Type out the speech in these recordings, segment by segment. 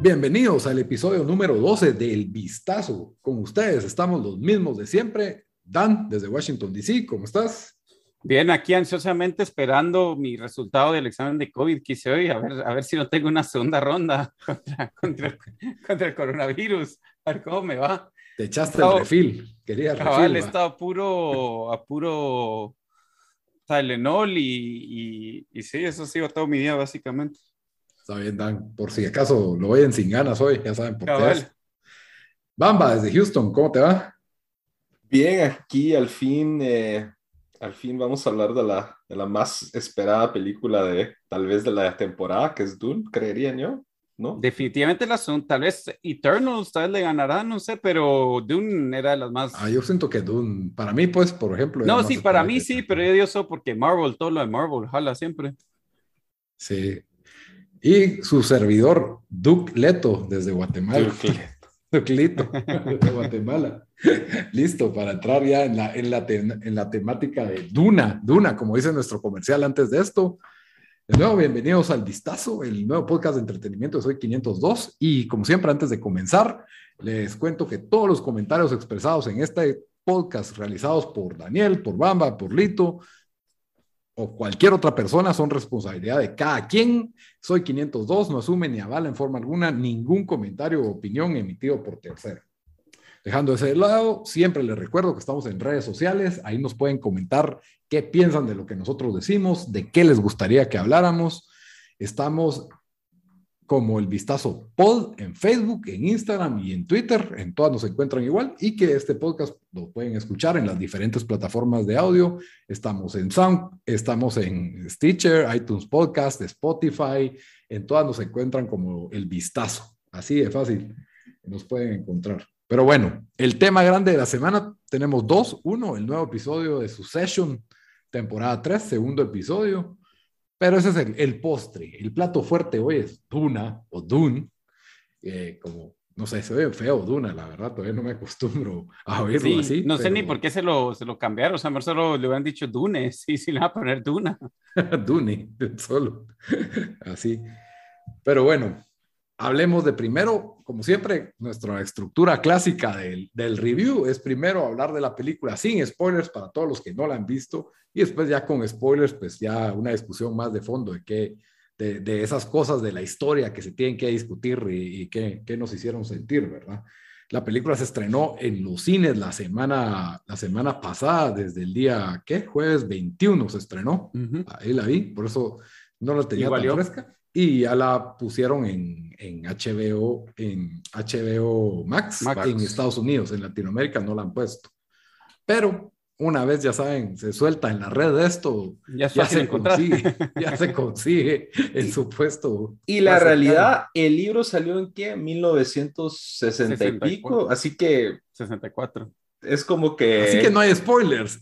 Bienvenidos al episodio número 12 del Vistazo. Con ustedes estamos los mismos de siempre. Dan, desde Washington, D.C., ¿cómo estás? Bien, aquí ansiosamente esperando mi resultado del examen de COVID que hice hoy, a ver, a ver si no tengo una segunda ronda contra, contra, el coronavirus, a ver cómo me va. Te echaste el refil, quería el refil. He estado puro, a puro Tylenol y, y, y sí, eso ha sido todo mi día básicamente. Está bien, Dan, por si acaso lo oyen sin ganas hoy, ya saben por qué es. Bamba, desde Houston, ¿cómo te va? Bien, aquí al fin eh, al fin vamos a hablar de la, de la más esperada película de tal vez de la temporada, que es Dune, creería yo, ¿no? Definitivamente la son, tal vez Eternals, tal vez le ganará, no sé, pero Dune era de las más... Ah, yo siento que Dune, para mí pues, por ejemplo... No, sí, para mí sí, pero yo digo porque Marvel, todo lo de Marvel, jala siempre. Sí. Y su servidor, Duke Leto, desde Guatemala. Duke Leto. Clito, de Guatemala. Listo para entrar ya en la, en, la en la temática de Duna, Duna, como dice nuestro comercial antes de esto. De nuevo, bienvenidos al Vistazo, el nuevo podcast de entretenimiento Soy 502. Y como siempre, antes de comenzar, les cuento que todos los comentarios expresados en este podcast realizados por Daniel, por Bamba, por Lito, o cualquier otra persona son responsabilidad de cada quien. Soy 502, no asume ni avala en forma alguna ningún comentario o opinión emitido por tercero. Dejando ese lado, siempre les recuerdo que estamos en redes sociales, ahí nos pueden comentar qué piensan de lo que nosotros decimos, de qué les gustaría que habláramos. Estamos como el Vistazo Pod en Facebook, en Instagram y en Twitter. En todas nos encuentran igual y que este podcast lo pueden escuchar en las diferentes plataformas de audio. Estamos en Sound, estamos en Stitcher, iTunes Podcast, Spotify. En todas nos encuentran como el Vistazo. Así de fácil nos pueden encontrar. Pero bueno, el tema grande de la semana tenemos dos. Uno, el nuevo episodio de Succession, temporada 3, segundo episodio. Pero ese es el, postre. El plato fuerte hoy es Duna o Dune. Eh, como, no sé, se ve feo Duna, la verdad, todavía no me acostumbro a oírlo así. No sé ni por qué se lo, se lo cambiaron. O sea, mejor solo le hubieran dicho Dune. Sí, sí, le va a poner Duna. Dune, solo. así. Pero bueno, hablemos de primero, como siempre, nuestra estructura clásica del, del, review es primero hablar de la película sin spoilers para todos los que no la han visto y después ya con spoilers, pues ya una discusión más de fondo de qué, de, de esas cosas de la historia que se tienen que discutir y, y qué, qué, nos hicieron sentir, ¿verdad? La película se estrenó en los cines la semana, la semana pasada, desde el día, ¿qué? Jueves 21 se estrenó. Ahí la vi, por eso no la tenía tan fresca y ya la pusieron en, en HBO, en HBO Max, en Estados Unidos, en Latinoamérica no la han puesto. Pero una vez, ya saben, se suelta en la red esto, ya, se consigue, ya se consigue el supuesto. Y la realidad, el libro salió en qué? 1960 y pico, así que... 64. Es como que... Así que no hay spoilers.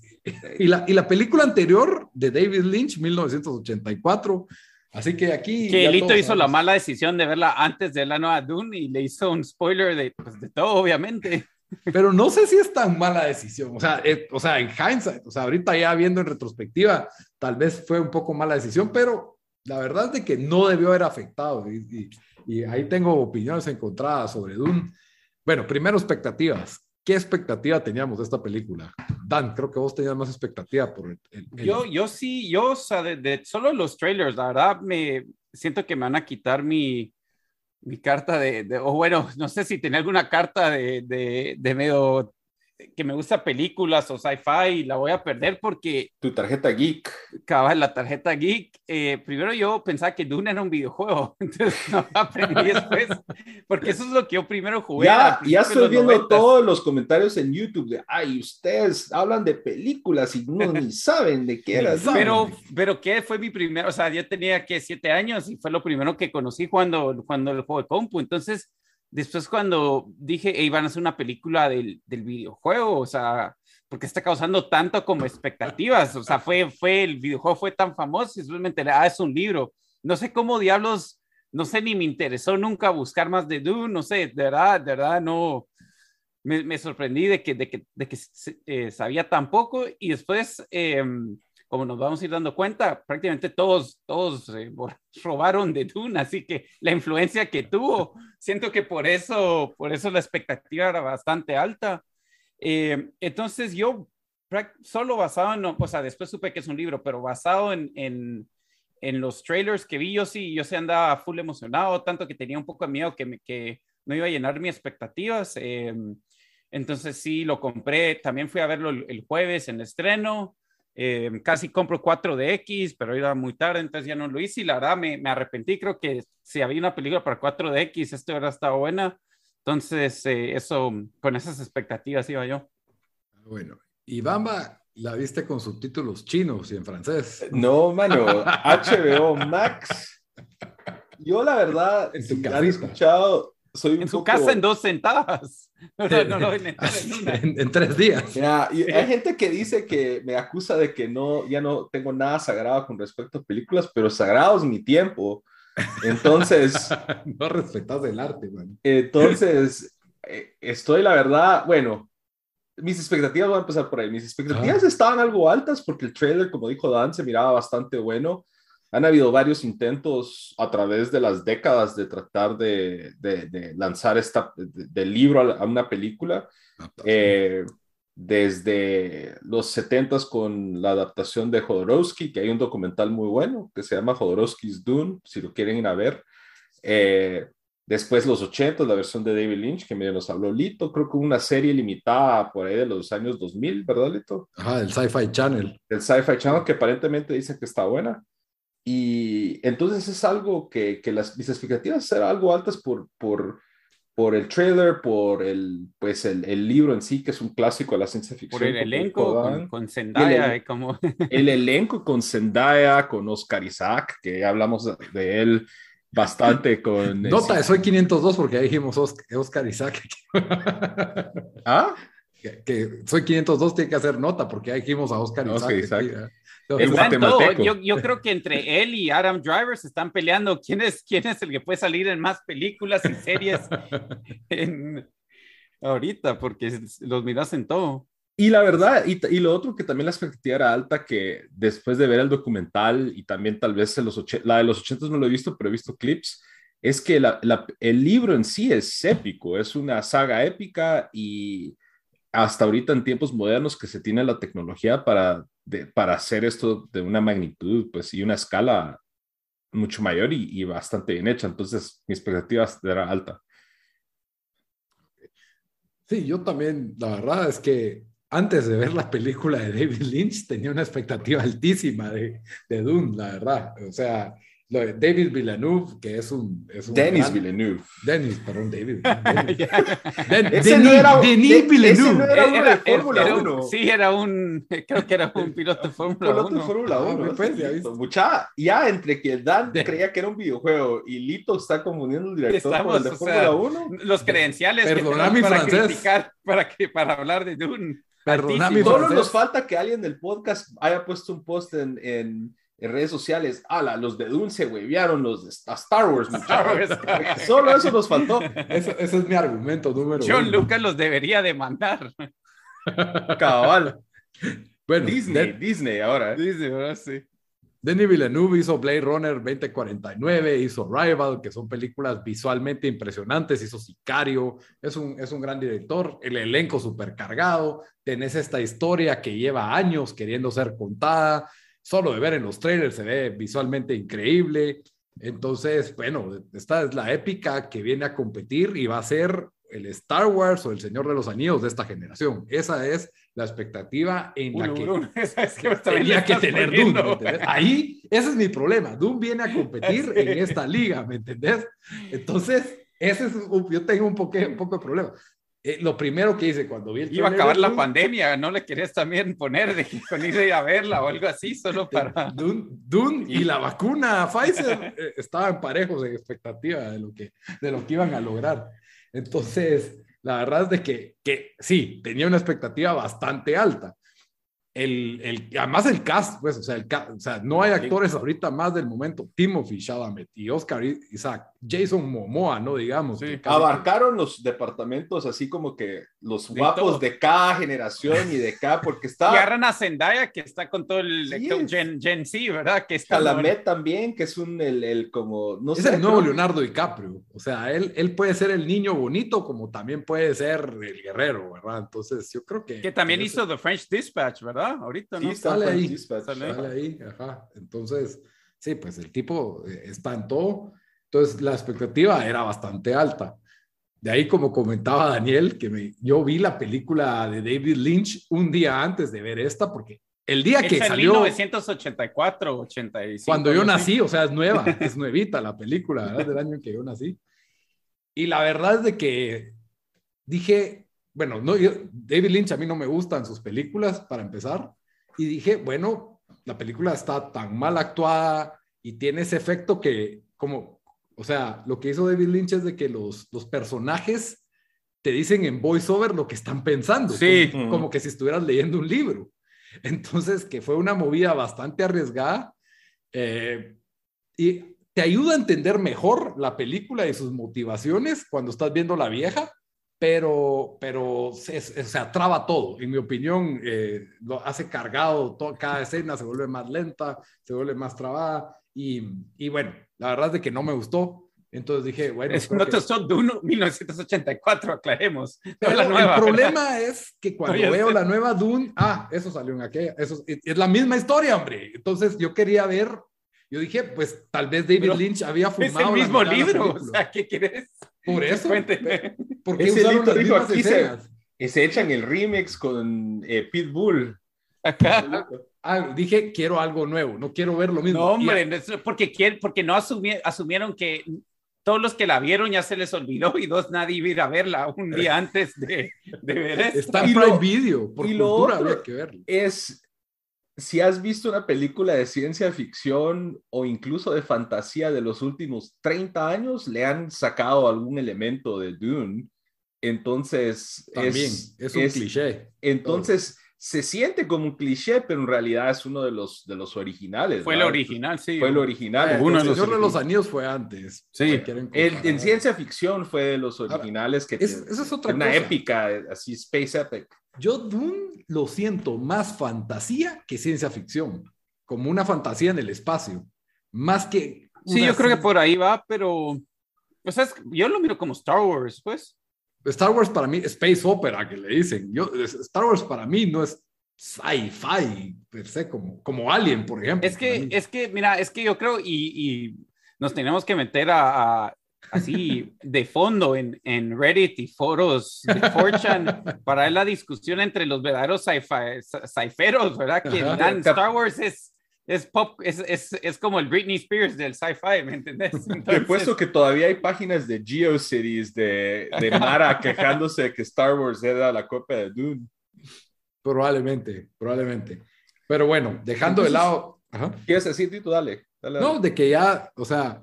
Y la, y la película anterior de David Lynch, 1984, Así que aquí. Que Lito hizo la mala decisión de verla antes de la nueva Dune y le hizo un spoiler de, pues, de todo, obviamente. Pero no sé si es tan mala decisión. O sea, eh, o sea, en hindsight, o sea, ahorita ya viendo en retrospectiva, tal vez fue un poco mala decisión, pero la verdad es de que no debió haber afectado. Y, y, y ahí tengo opiniones encontradas sobre Dune. Bueno, primero expectativas. ¿Qué expectativa teníamos de esta película? Dan, creo que vos tenías más expectativa por el... Yo, yo sí, yo, o sea, de, solo los trailers, la verdad, me siento que me van a quitar mi, mi carta de, o bueno, no sé si tenía alguna carta de, de, de medio que me gusta películas o sci-fi, la voy a perder porque... Tu tarjeta geek. Cabal, la tarjeta geek. Eh, primero yo pensaba que Dune era un videojuego, entonces no aprendí después, porque eso es lo que yo primero jugué. Ya, ya estoy viendo todos los comentarios en YouTube de, ay, ustedes hablan de películas y no ni saben de qué era. Pero, pero ¿qué fue mi primero? O sea, yo tenía que siete años y fue lo primero que conocí cuando, cuando el juego de compu, entonces Después cuando dije, hey, van a hacer una película del, del, videojuego, o sea, porque está causando tanto como expectativas, o sea, fue, fue, el videojuego fue tan famoso y después me enteré, ah, es un libro. No sé cómo diablos, no sé, ni me interesó nunca buscar más de Dune, no sé, de verdad, de verdad, no, me, me sorprendí de que, de que, de que eh, sabía tan poco y después... Eh, como nos vamos a ir dando cuenta, prácticamente todos, todos eh, robaron de Dune, así que la influencia que tuvo, siento que por eso, por eso la expectativa era bastante alta. Eh, entonces yo, solo basado en, o sea, después supe que es un libro, pero basado en, en, en los trailers que vi, yo sí, yo sí andaba full emocionado, tanto que tenía un poco de miedo que, me, que no iba a llenar mis expectativas. Eh, entonces sí, lo compré, también fui a verlo el, jueves en estreno. Eh, casi compro 4DX, pero era muy tarde, entonces ya no lo hice y la verdad me, me arrepentí. Creo que si había una película para 4DX, esto hubiera estado buena. Entonces, eh, eso, con esas expectativas iba yo. Bueno, y Bamba, ¿la viste con subtítulos chinos y en francés? No, mano, HBO Max. Yo, la verdad, en tu han escuchado, soy en su casa en dos sentadas. No, no, en, en, tres días. hay gente que dice que me acusa de que no, ya no tengo nada sagrado con respecto a películas, pero sagrado es mi tiempo. Entonces. no respetas el arte, man. Entonces, eh, estoy, la verdad, bueno, mis expectativas, voy a empezar por ahí. Mis expectativas estaban algo altas porque el trailer, como dijo Dan, se miraba bastante bueno han habido varios intentos a través de las décadas de tratar de, de, lanzar esta, del libro a, una película. Eh, desde los 70 con la adaptación de Jodorowsky, que hay un documental muy bueno que se llama Jodorowsky's Dune, si lo quieren ir a ver. Eh, después los 80, la versión de David Lynch, que medio nos habló Lito, creo que una serie limitada por ahí de los años 2000, ¿verdad, Lito? Ajá, el Sci-Fi Channel. El Sci-Fi Channel, que aparentemente dice que está buena. Y entonces es algo que, que las, mis expectativas eran algo altas por, por, por el trailer, por el, pues el, el, libro en sí, que es un clásico de la ciencia ficción. Por el elenco con, con, Zendaya. El, como... el elenco con Zendaya, con Oscar Isaac, que hablamos de él bastante con... Nota, soy 502 porque ahí dijimos Oscar, Isaac. ¿Ah? Que, soy 502 tiene que hacer nota porque ahí dijimos a Oscar, Oscar Isaac. Isaac. Yo, yo, creo que entre él y Adam Driver se están peleando. Quién es, quién es el que puede salir en más películas y series ahorita, porque los miras en todo. Y la verdad, y, y, lo otro que también la expectativa era alta, que después de ver el documental y también tal vez los la de los 80 no lo he visto, pero he visto clips, es que la, el libro en sí es épico, es una saga épica y hasta ahorita en tiempos modernos que se tiene la tecnología para, para hacer esto de una magnitud pues, y una escala mucho mayor y, bastante bien hecha. Entonces, mi expectativa era alta. Sí, yo también, la verdad es que antes de ver la película de David Lynch tenía una expectativa altísima de, de Dune, la verdad. O sea, David Villeneuve, que es un... Es un Dennis Villeneuve. Dennis, perdón, David. ese no era, Denis Villeneuve. era, de Fórmula 1. Sí, era un, creo que era un piloto de Fórmula 1. Piloto de Fórmula 1. Ah, pues, ya, Mucha, ya entre que Dan creía que era un videojuego y Lito está confundiendo el director Estamos, con el de Fórmula 1. Los credenciales Perdona mi para francés. criticar, para, que, para hablar de Dune. Perdona mi Solo nos falta que alguien del podcast haya puesto un post en, en en redes sociales, ala, los de Dune se huevearon los de Star Wars. Solo eso nos faltó. ese es mi argumento número John Lucas los debería demandar. Cabal. Bueno, Disney, Disney ahora. ¿eh? Disney, ahora sí. Denis Villeneuve hizo Blade Runner 2049, hizo Rival, que son películas visualmente impresionantes, hizo Sicario, es un, es un gran director, el elenco supercargado, tenés esta historia que lleva años queriendo ser contada, solo de ver en los trailers se ve visualmente increíble. Entonces, bueno, esta es la épica que viene a competir y va a ser el Star Wars o el Señor de los Anillos de esta generación. Esa es la expectativa en la que tenía que tener Doom. Ahí, ese es mi problema. Doom viene a competir en esta liga, ¿me entendés? Entonces, ese es yo tengo un, poco, un poco de problema. Eh, lo primero que hice cuando vi el Iba a acabar la pandemia, ¿no le querías también poner de con ir a verla o algo así, solo para... Dune, y la vacuna Pfizer eh, estaban parejos en expectativa de lo, que, de lo que iban a lograr. Entonces, la verdad es de que, que sí, tenía una expectativa bastante alta. El, el, además el cast, pues, o sea, el o sea, no hay actores ahorita más del momento. Timothy Chalamet y Oscar Isaac, Jason Momoa, ¿no? Digamos. Abarcaron los departamentos así como que los guapos de, cada generación y de cada, porque está... Y agarran a Zendaya, que está con todo el Gen, Gen, Z, ¿verdad? Que está... Calamet también, que es un, el, el como... No es el nuevo Leonardo DiCaprio. O sea, él, él puede ser el niño bonito como también puede ser el guerrero, ¿verdad? Entonces, yo creo que... Que también hizo The French Dispatch, ¿verdad? Ahorita, ¿no? Sí, sale ahí. Sale ahí, ajá. Entonces, sí, pues el tipo eh, todo entonces, la expectativa era bastante alta. De ahí, como comentaba Daniel, que me, yo vi la película de David Lynch un día antes de ver esta, porque el día que salió... 1984, 85. Cuando yo nací, o sea, es nueva, es nuevita la película, ¿verdad? Del año en que yo nací. Y la verdad es de que dije, bueno, no, David Lynch a mí no me gustan sus películas, para empezar. Y dije, bueno, la película está tan mal actuada y tiene ese efecto que, como o sea, lo que hizo David Lynch es de que los, los personajes te dicen en voiceover lo que están pensando. Sí. Como, que si estuvieras leyendo un libro. Entonces, que fue una movida bastante arriesgada. Eh, y te ayuda a entender mejor la película y sus motivaciones cuando estás viendo la vieja, pero, pero se, se traba todo. En mi opinión, eh, lo hace cargado, cada escena se vuelve más lenta, se vuelve más trabada. Y, y bueno, la verdad es de que no me gustó. Entonces dije, bueno. Es un son de 1984, aclaremos. Pero la nueva, el problema es que cuando veo la nueva Dune, ah, eso salió en aquella, eso es la misma historia, hombre. Entonces yo quería ver, yo dije, pues tal vez David Lynch había fumado. Es el mismo libro, o sea, ¿qué quieres? Por eso. ¿Por qué usaron las dijo aquí se, se, echan el remix con eh, Pitbull. Acá dije, quiero algo nuevo, no quiero ver lo mismo. No, hombre, porque, porque no asumieron que todos los que la vieron ya se les olvidó y dos, nadie iba a ir a verla un día antes de, de ver esto. Está en Prime Video, por y cultura había que verlo. Es, si has visto una película de ciencia ficción o incluso de fantasía de los últimos 30 años, le han sacado algún elemento de Dune. Entonces, También, es, un cliché. Entonces, se siente como un cliché, pero en realidad es uno de los, de los originales. Fue el original, sí. Fue el original. Eh, uno de los, de los Anillos fue antes. Sí. en ciencia ficción fue de los originales que es, esa es otra una épica, así Space Epic. Yo Dune lo siento más fantasía que ciencia ficción, como una fantasía en el espacio, más que... Sí, yo creo que por ahí va, pero... Pues es, yo lo miro como Star Wars, pues. Star Wars para mí, Space Opera que le dicen. Yo, Star Wars para mí no es sci-fi per se, como, como Alien, por ejemplo. Es que, es que, mira, es que yo creo, y, nos tenemos que meter a, así de fondo en, en, Reddit y foros de Fortune para ver la discusión entre los verdaderos sci-feros, ¿verdad? Que Star Wars es es pop, es, es, es, como el Britney Spears del sci-fi, ¿me entendés? Entonces... Te puesto que todavía hay páginas de GeoCities de, de Mara quejándose de que Star Wars era la copia de Dune. Probablemente, probablemente. Pero bueno, dejando de lado. Ajá. ¿Quieres decir, Tito? Dale, No, de que ya, o sea,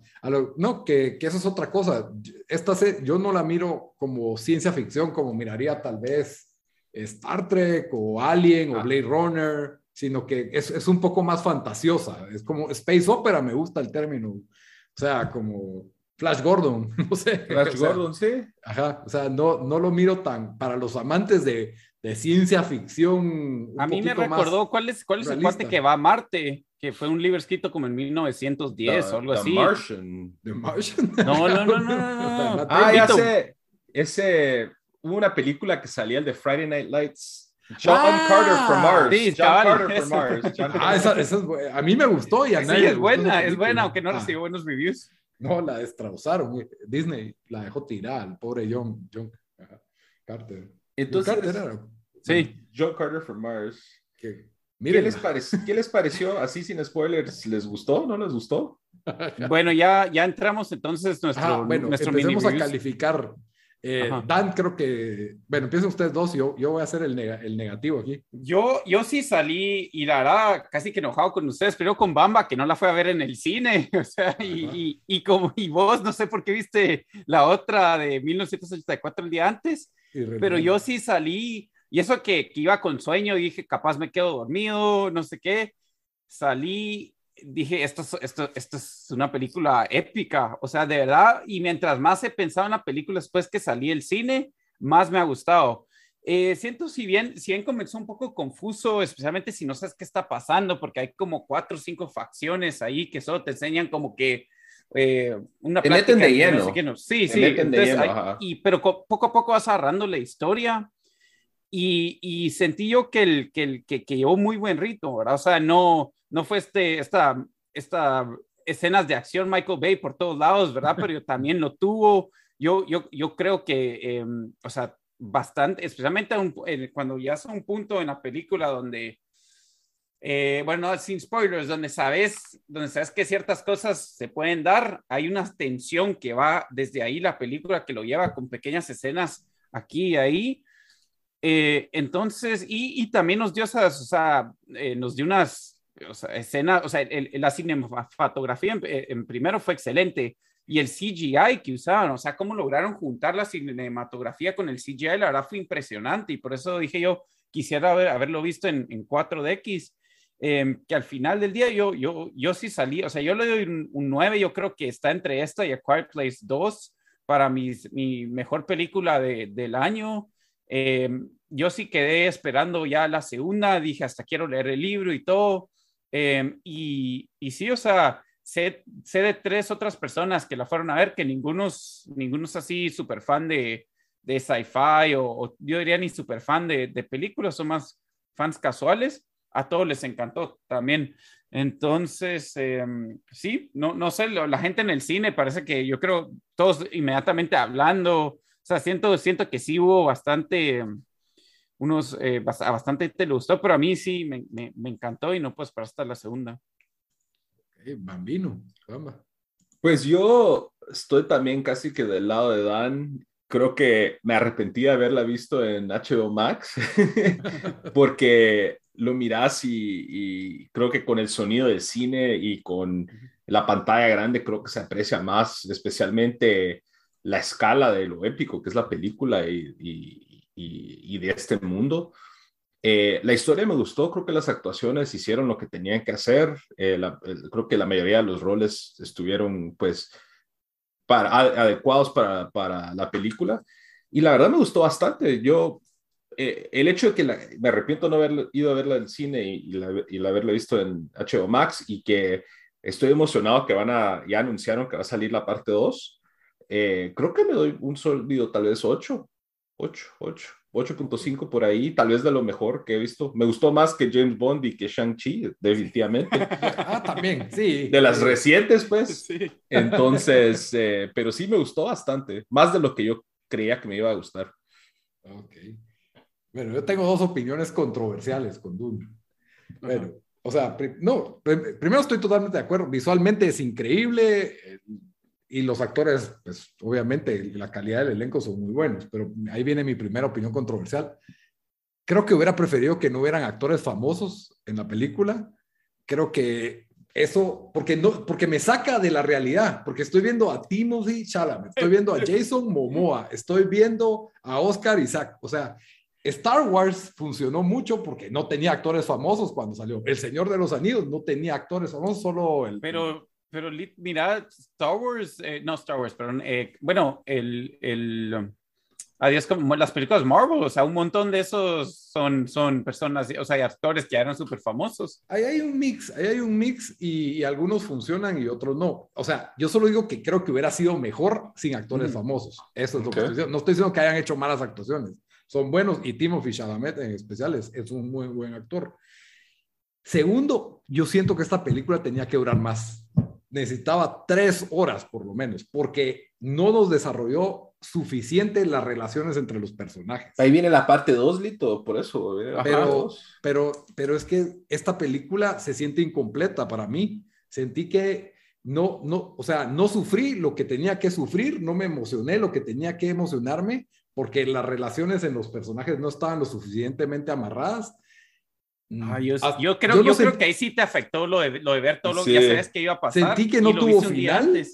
no, que, que, eso es otra cosa. Esta yo no la miro como ciencia ficción, como miraría tal vez Star Trek o Alien o ah. Blade Runner sino que es, es, un poco más fantasiosa. Es como Space Opera, me gusta el término. O sea, como Flash Gordon, no sé. Flash Gordon, sí. Ajá, o sea, no, no lo miro tan, para los amantes de, de ciencia ficción. A mí me recordó, ¿cuál es, cuál es el cuate que va a Marte? Que fue un libro escrito como en 1910 o algo así. The Martian. The Martian. No, no, no, no. no, ah, ya sé. Ese, hubo una película que salía, el de Friday Night Lights John ah, Carter from Mars. Sí, John Carter from Mars. ah, esa, esa es, a mí me gustó y a sí, es buena, es buena, aunque no ah. recibió buenos reviews. No, la destrauzaron. Disney la dejó tirar, el pobre John, John Carter. Entonces, Carter era? sí. John Carter from Mars. ¿Qué, ¿Qué, les pareció, ¿Qué les pareció? Así sin spoilers, ¿les gustó? ¿No les gustó? bueno, ya, ya entramos entonces nuestro, ah, bueno, nuestro empecemos a calificar eh, Dan, creo que, bueno, empiecen ustedes dos, yo, yo voy a hacer el, el, negativo aquí. Yo, yo sí salí y la verdad, casi que enojado con ustedes, pero con Bamba, que no la fue a ver en el cine, o sea, y, y, como, y vos, no sé por qué viste la otra de 1984 el día antes, pero yo sí salí, y eso que, que iba con sueño, dije, capaz me quedo dormido, no sé qué, salí dije, esto, esto, esto es una película épica, o sea, de verdad, y mientras más he pensado en la película después que salí del cine, más me ha gustado. Eh, siento si bien, si bien comenzó un poco confuso, especialmente si no sabes qué está pasando, porque hay como cuatro o cinco facciones ahí que solo te enseñan como que eh, una te meten de lleno. Sí, sí, y, pero poco a poco vas agarrando la historia y, y sentí yo que, el, que, el, que, que, llevó muy buen ritmo, ¿verdad? O sea, no, no fue este, esta, esta escenas de acción Michael Bay por todos lados, ¿verdad? Pero también lo tuvo. Yo, yo, yo creo que, em, o sea, bastante, especialmente cuando ya es un punto en la película donde, eh, bueno, sin spoilers, donde sabes, donde sabes que ciertas cosas se pueden dar, hay una tensión que va desde ahí la película que lo lleva con pequeñas escenas aquí y ahí. Eh, entonces, y, también nos dio esas, o sea, eh, nos dio unas o escenas, o sea, la cinematografía en, primero fue excelente y el CGI que usaban, o sea, cómo lograron juntar la cinematografía con el CGI, la verdad fue impresionante y por eso dije yo, quisiera haberlo visto en, en 4DX, em, que al final del día yo, yo, yo sí salí, o sea, yo le doy un, 9, yo creo que está entre esta y A Quiet Place 2 para mis, mi mejor película de, del año. Em, yo sí quedé esperando ya la segunda, dije hasta quiero leer el libro y todo. Em, y, y sí, o sea, sé, sé, de tres otras personas que la fueron a ver, que ninguno, ninguno es así súper fan de, de sci-fi o, yo diría ni súper fan de, de, películas, son más fans casuales. A todos les encantó también. Entonces, em, sí, no, no sé, la gente en el cine parece que yo creo todos inmediatamente hablando, o sea, siento, siento que sí hubo bastante, unos, eh, bastante te gustó, pero a mí sí me, me, me encantó y no pues para hasta la segunda. bambino, Pues yo estoy también casi que del lado de Dan. Creo que me arrepentí de haberla visto en HBO Max porque lo miras y, y, creo que con el sonido del cine y con la pantalla grande creo que se aprecia más, especialmente la escala de lo épico que es la película y, y, y de este mundo. Eh, la historia me gustó, creo que las actuaciones hicieron lo que tenían que hacer, eh, creo que la mayoría de los roles estuvieron pues para, adecuados para, para, la película y la verdad me gustó bastante. Yo, eh, el hecho de que me arrepiento no haber ido a verla en cine y, y, haberla visto en HBO Max y que estoy emocionado que van a, ya anunciaron que va a salir la parte 2, creo que me doy un sólido tal vez 8, 8, 8. 8.5 por ahí, tal vez de lo mejor que he visto. Me gustó más que James Bond y que Shang-Chi, definitivamente. ah, también, sí. De las recientes, pues. Sí. Entonces, eh, pero sí me gustó bastante, más de lo que yo creía que me iba a gustar. Ok. Bueno, yo tengo dos opiniones controversiales con Dune. Bueno, o sea, no, primero estoy totalmente de acuerdo. Visualmente es increíble y los actores, pues obviamente la calidad del elenco son muy buenos, pero ahí viene mi primera opinión controversial. Creo que hubiera preferido que no hubieran actores famosos en la película. Creo que eso, porque, no, porque me saca de la realidad, porque estoy viendo a Timothy Chalamet, estoy viendo a Jason Momoa, estoy viendo a Oscar Isaac. O sea, Star Wars funcionó mucho porque no tenía actores famosos cuando salió. El Señor de los Anillos no tenía actores famosos, solo el... Pero pero mira, Star Wars, eh, no Star Wars, perdón, eh, bueno, el, el, adiós, como las películas Marvel, o sea, un montón de esos son, son personas, o sea, actores que eran súper famosos. Ahí hay un mix, ahí hay un mix y, algunos funcionan y otros no. O sea, yo solo digo que creo que hubiera sido mejor sin actores mm. famosos. Eso es lo que estoy diciendo. No estoy diciendo que hayan hecho malas actuaciones. Son buenos y Timothy Chalamet en especial es, es un muy buen actor. Segundo, yo siento que esta película tenía que durar más necesitaba tres horas por lo menos, porque no nos desarrolló suficiente las relaciones entre los personajes. Ahí viene la parte 2, Lito, por eso. Pero, pero, pero es que esta película se siente incompleta para mí. Sentí que no, no, o sea, no sufrí lo que tenía que sufrir, no me emocioné lo que tenía que emocionarme, porque las relaciones en los personajes no estaban lo suficientemente amarradas Ah, yo, mm. yo, creo, yo, creo que ahí sí te afectó lo de, lo de ver todo lo que ya sabes que iba a pasar. Sentí que no tuvo final.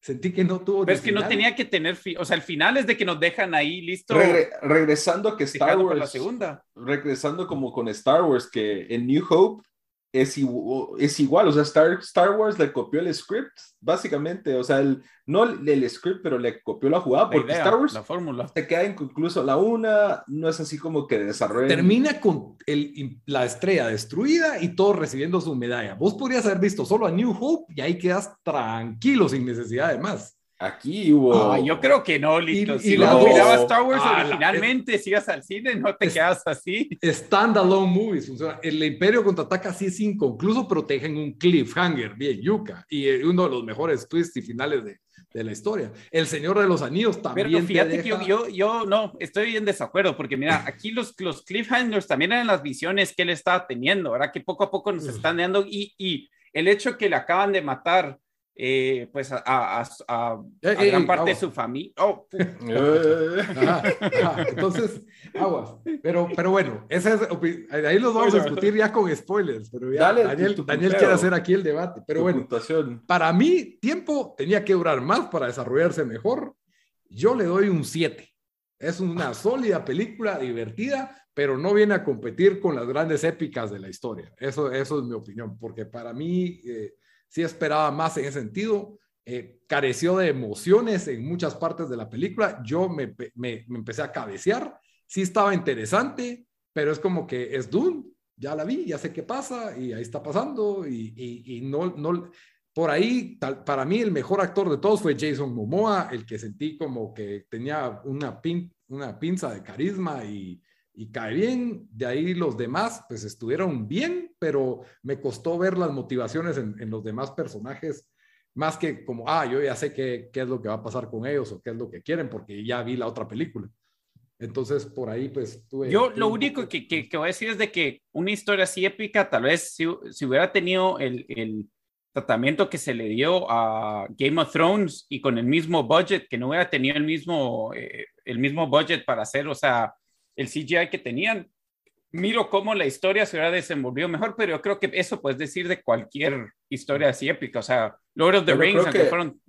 Sentí que no tuvo. Pero es que no tenía que tener. O sea, el final es de que nos dejan ahí listo. regresando a que Star Wars. La segunda. Regresando como con Star Wars, que en New Hope es, es igual, o sea, Star, Star Wars le copió el script, básicamente, o sea, el, no el, script, pero le copió la jugada, porque Star Wars la fórmula. se queda inconcluso. La una no es así como que desarrolla. Termina con el, la estrella destruida y todos recibiendo su medalla. Vos podrías haber visto solo a New Hope y ahí quedas tranquilo sin necesidad de más. Aquí hubo. Ah, yo creo que no, Lito. si no mirabas Star Wars ah, originalmente, si ibas al cine, no te quedas así. Standalone movies. El Imperio contraataca sí es inconcluso, pero te dejan un cliffhanger bien yuca. Y eh, uno de los mejores twists y finales de, de la historia. El Señor de los Anillos también. Pero fíjate que yo, yo, no, estoy en desacuerdo, porque mira, aquí los, los cliffhangers también eran las visiones que él estaba teniendo, ¿verdad? Que poco a poco nos están dando y, y el hecho que le acaban de matar eh, pues a, a, a, eh, gran parte de su familia. Oh, Entonces, aguas. Pero, pero bueno, esa es, ahí los vamos a discutir ya con spoilers. Pero ya Daniel, Daniel quiere hacer aquí el debate. Pero bueno, para mí, tiempo tenía que durar más para desarrollarse mejor. Yo le doy un 7. Es una sólida película, divertida, pero no viene a competir con las grandes épicas de la historia. Eso, eso es mi opinión, porque para mí. Eh, sí esperaba más en ese sentido. Eh, careció de emociones en muchas partes de la película. Yo me, me, empecé a cabecear. Sí estaba interesante, pero es como que es Dune. Ya la vi, ya sé qué pasa y ahí está pasando. Y, y, no, no, por ahí, para mí, el mejor actor de todos fue Jason Momoa, el que sentí como que tenía una, pin, una pinza de carisma y, y cae bien. De ahí los demás, pues estuvieron bien, pero me costó ver las motivaciones en, los demás personajes, más que como, ah, yo ya sé qué, qué, es lo que va a pasar con ellos o qué es lo que quieren, porque ya vi la otra película. Entonces, por ahí, pues tuve. Yo lo único que, que, voy a decir es de que una historia así épica, tal vez si, si hubiera tenido el, el tratamiento que se le dio a Game of Thrones y con el mismo budget, que no hubiera tenido el mismo, eh, el mismo budget para hacer, o sea, el CGI que tenían. Miro cómo la historia se hubiera desenvolvido mejor, pero yo creo que eso puedes decir de cualquier historia así épica. O sea, Lord of the Rings, aunque fueron.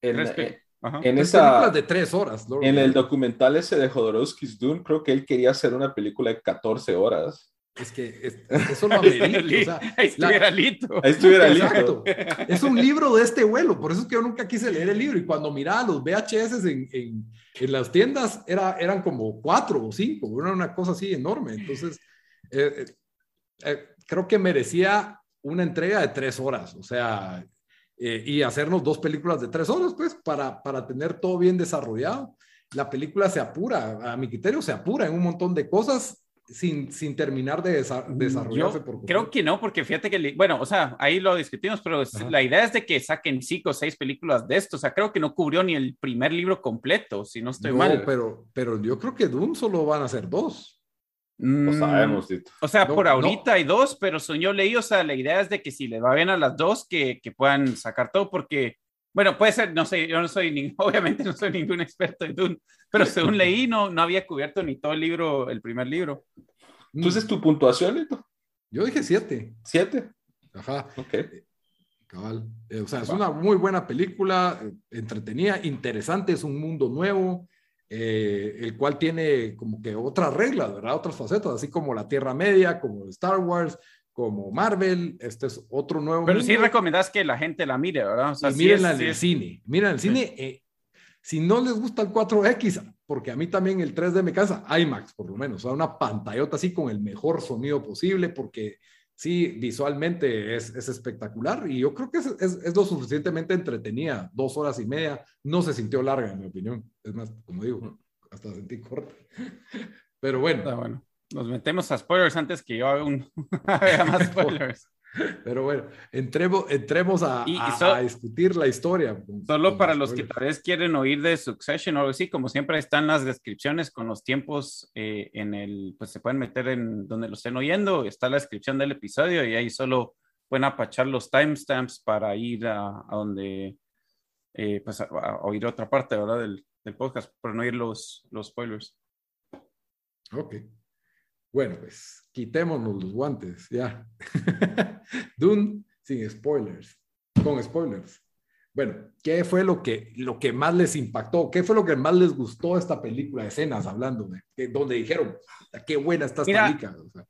En, eh, en esa, de tres horas. en el documental ese de Jodorowsky's Dune, creo que él quería hacer una película de 14 horas. Es que eso lo amerita. ahí estuviera Lito. Ahí estuviera Lito. Es un libro de este vuelo, por eso es que yo nunca quise leer el libro. Y cuando miraba los VHS en, en, en las tiendas, era, eran como cuatro o cinco, era una cosa así enorme. Entonces, eh, eh, eh, creo que merecía una entrega de tres horas, o sea, y hacernos dos películas de tres horas, pues, para, para tener todo bien desarrollado. La película se apura, a mi criterio, se apura en un montón de cosas sin, sin terminar de mm, desarrollarse. por creo que no, porque fíjate que, bueno, o sea, ahí lo discutimos, pero la idea es de que saquen cinco o seis películas de esto. O sea, creo que no cubrió ni el primer libro completo, si no estoy mal. Pero, pero yo creo que Doom solo van a ser dos. No mm, sabemos, O sea, por ahorita hay dos, pero son yo leí, o sea, la idea es de que si les va bien a las dos, que, que puedan sacar todo, porque bueno, puede ser, no sé, yo no soy, ni, obviamente no soy ningún experto en Dune, pero según leí, no, no había cubierto ni todo el libro, el primer libro. Entonces, ¿tu puntuación, Lito? Yo dije siete. ¿Siete? Ajá. Ok. Cabal. Eh, o sea, es una muy buena película, eh, entretenida, interesante, es un mundo nuevo, eh, el cual tiene como que otras reglas, ¿verdad? Otras facetas, así como la Tierra Media, como Star Wars, como Marvel, este es otro nuevo. Pero sí recomendás que la gente la mire, ¿verdad? O sea, en el cine. Miren el cine. Eh, si no les gusta el 4X, porque a mí también el 3D me cansa, IMAX por lo menos, o sea, una pantallota así con el mejor sonido posible, porque sí, visualmente es, es espectacular y yo creo que es, es, es, lo suficientemente entretenida, dos horas y media, no se sintió larga en mi opinión, es más, como digo, hasta sentí corta. Pero bueno. Está bueno. Nos metemos a spoilers antes que yo haga, un, más spoilers. Pero bueno, entremos, entremos a, a, discutir la historia. Solo para los que tal vez quieren oír de Succession o algo así, como siempre están las descripciones con los tiempos eh, en el, pues se pueden meter en donde lo estén oyendo, está la descripción del episodio y ahí solo pueden apachar los timestamps para ir a, donde, eh, pues a, oír otra parte, ¿verdad? Del, del podcast, para no oír los, los spoilers. Ok. Bueno, pues quitémonos los guantes, ya. Dune sin spoilers, con spoilers. Bueno, ¿qué fue lo que, lo que más les impactó? ¿Qué fue lo que más les gustó esta película de escenas, hablando de, donde dijeron, qué buena está esta película?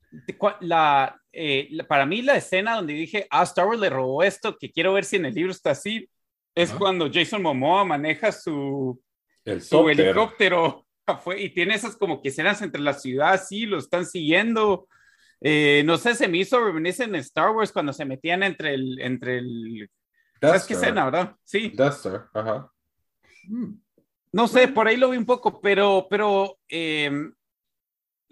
la, eh, para mí la escena donde dije, ah, Star Wars le robó esto, que quiero ver si en el libro está así, es cuando Jason Momoa maneja su, su helicóptero y tiene esas como que escenas entre la ciudad, sí, lo están siguiendo. Eh, no sé, se me hizo reminiscente en Star Wars cuando se metían entre el, entre el, ¿sabes qué escena, verdad? Sí. Duster, ajá. Mm. No sé, por ahí lo vi un poco, pero, pero, eh,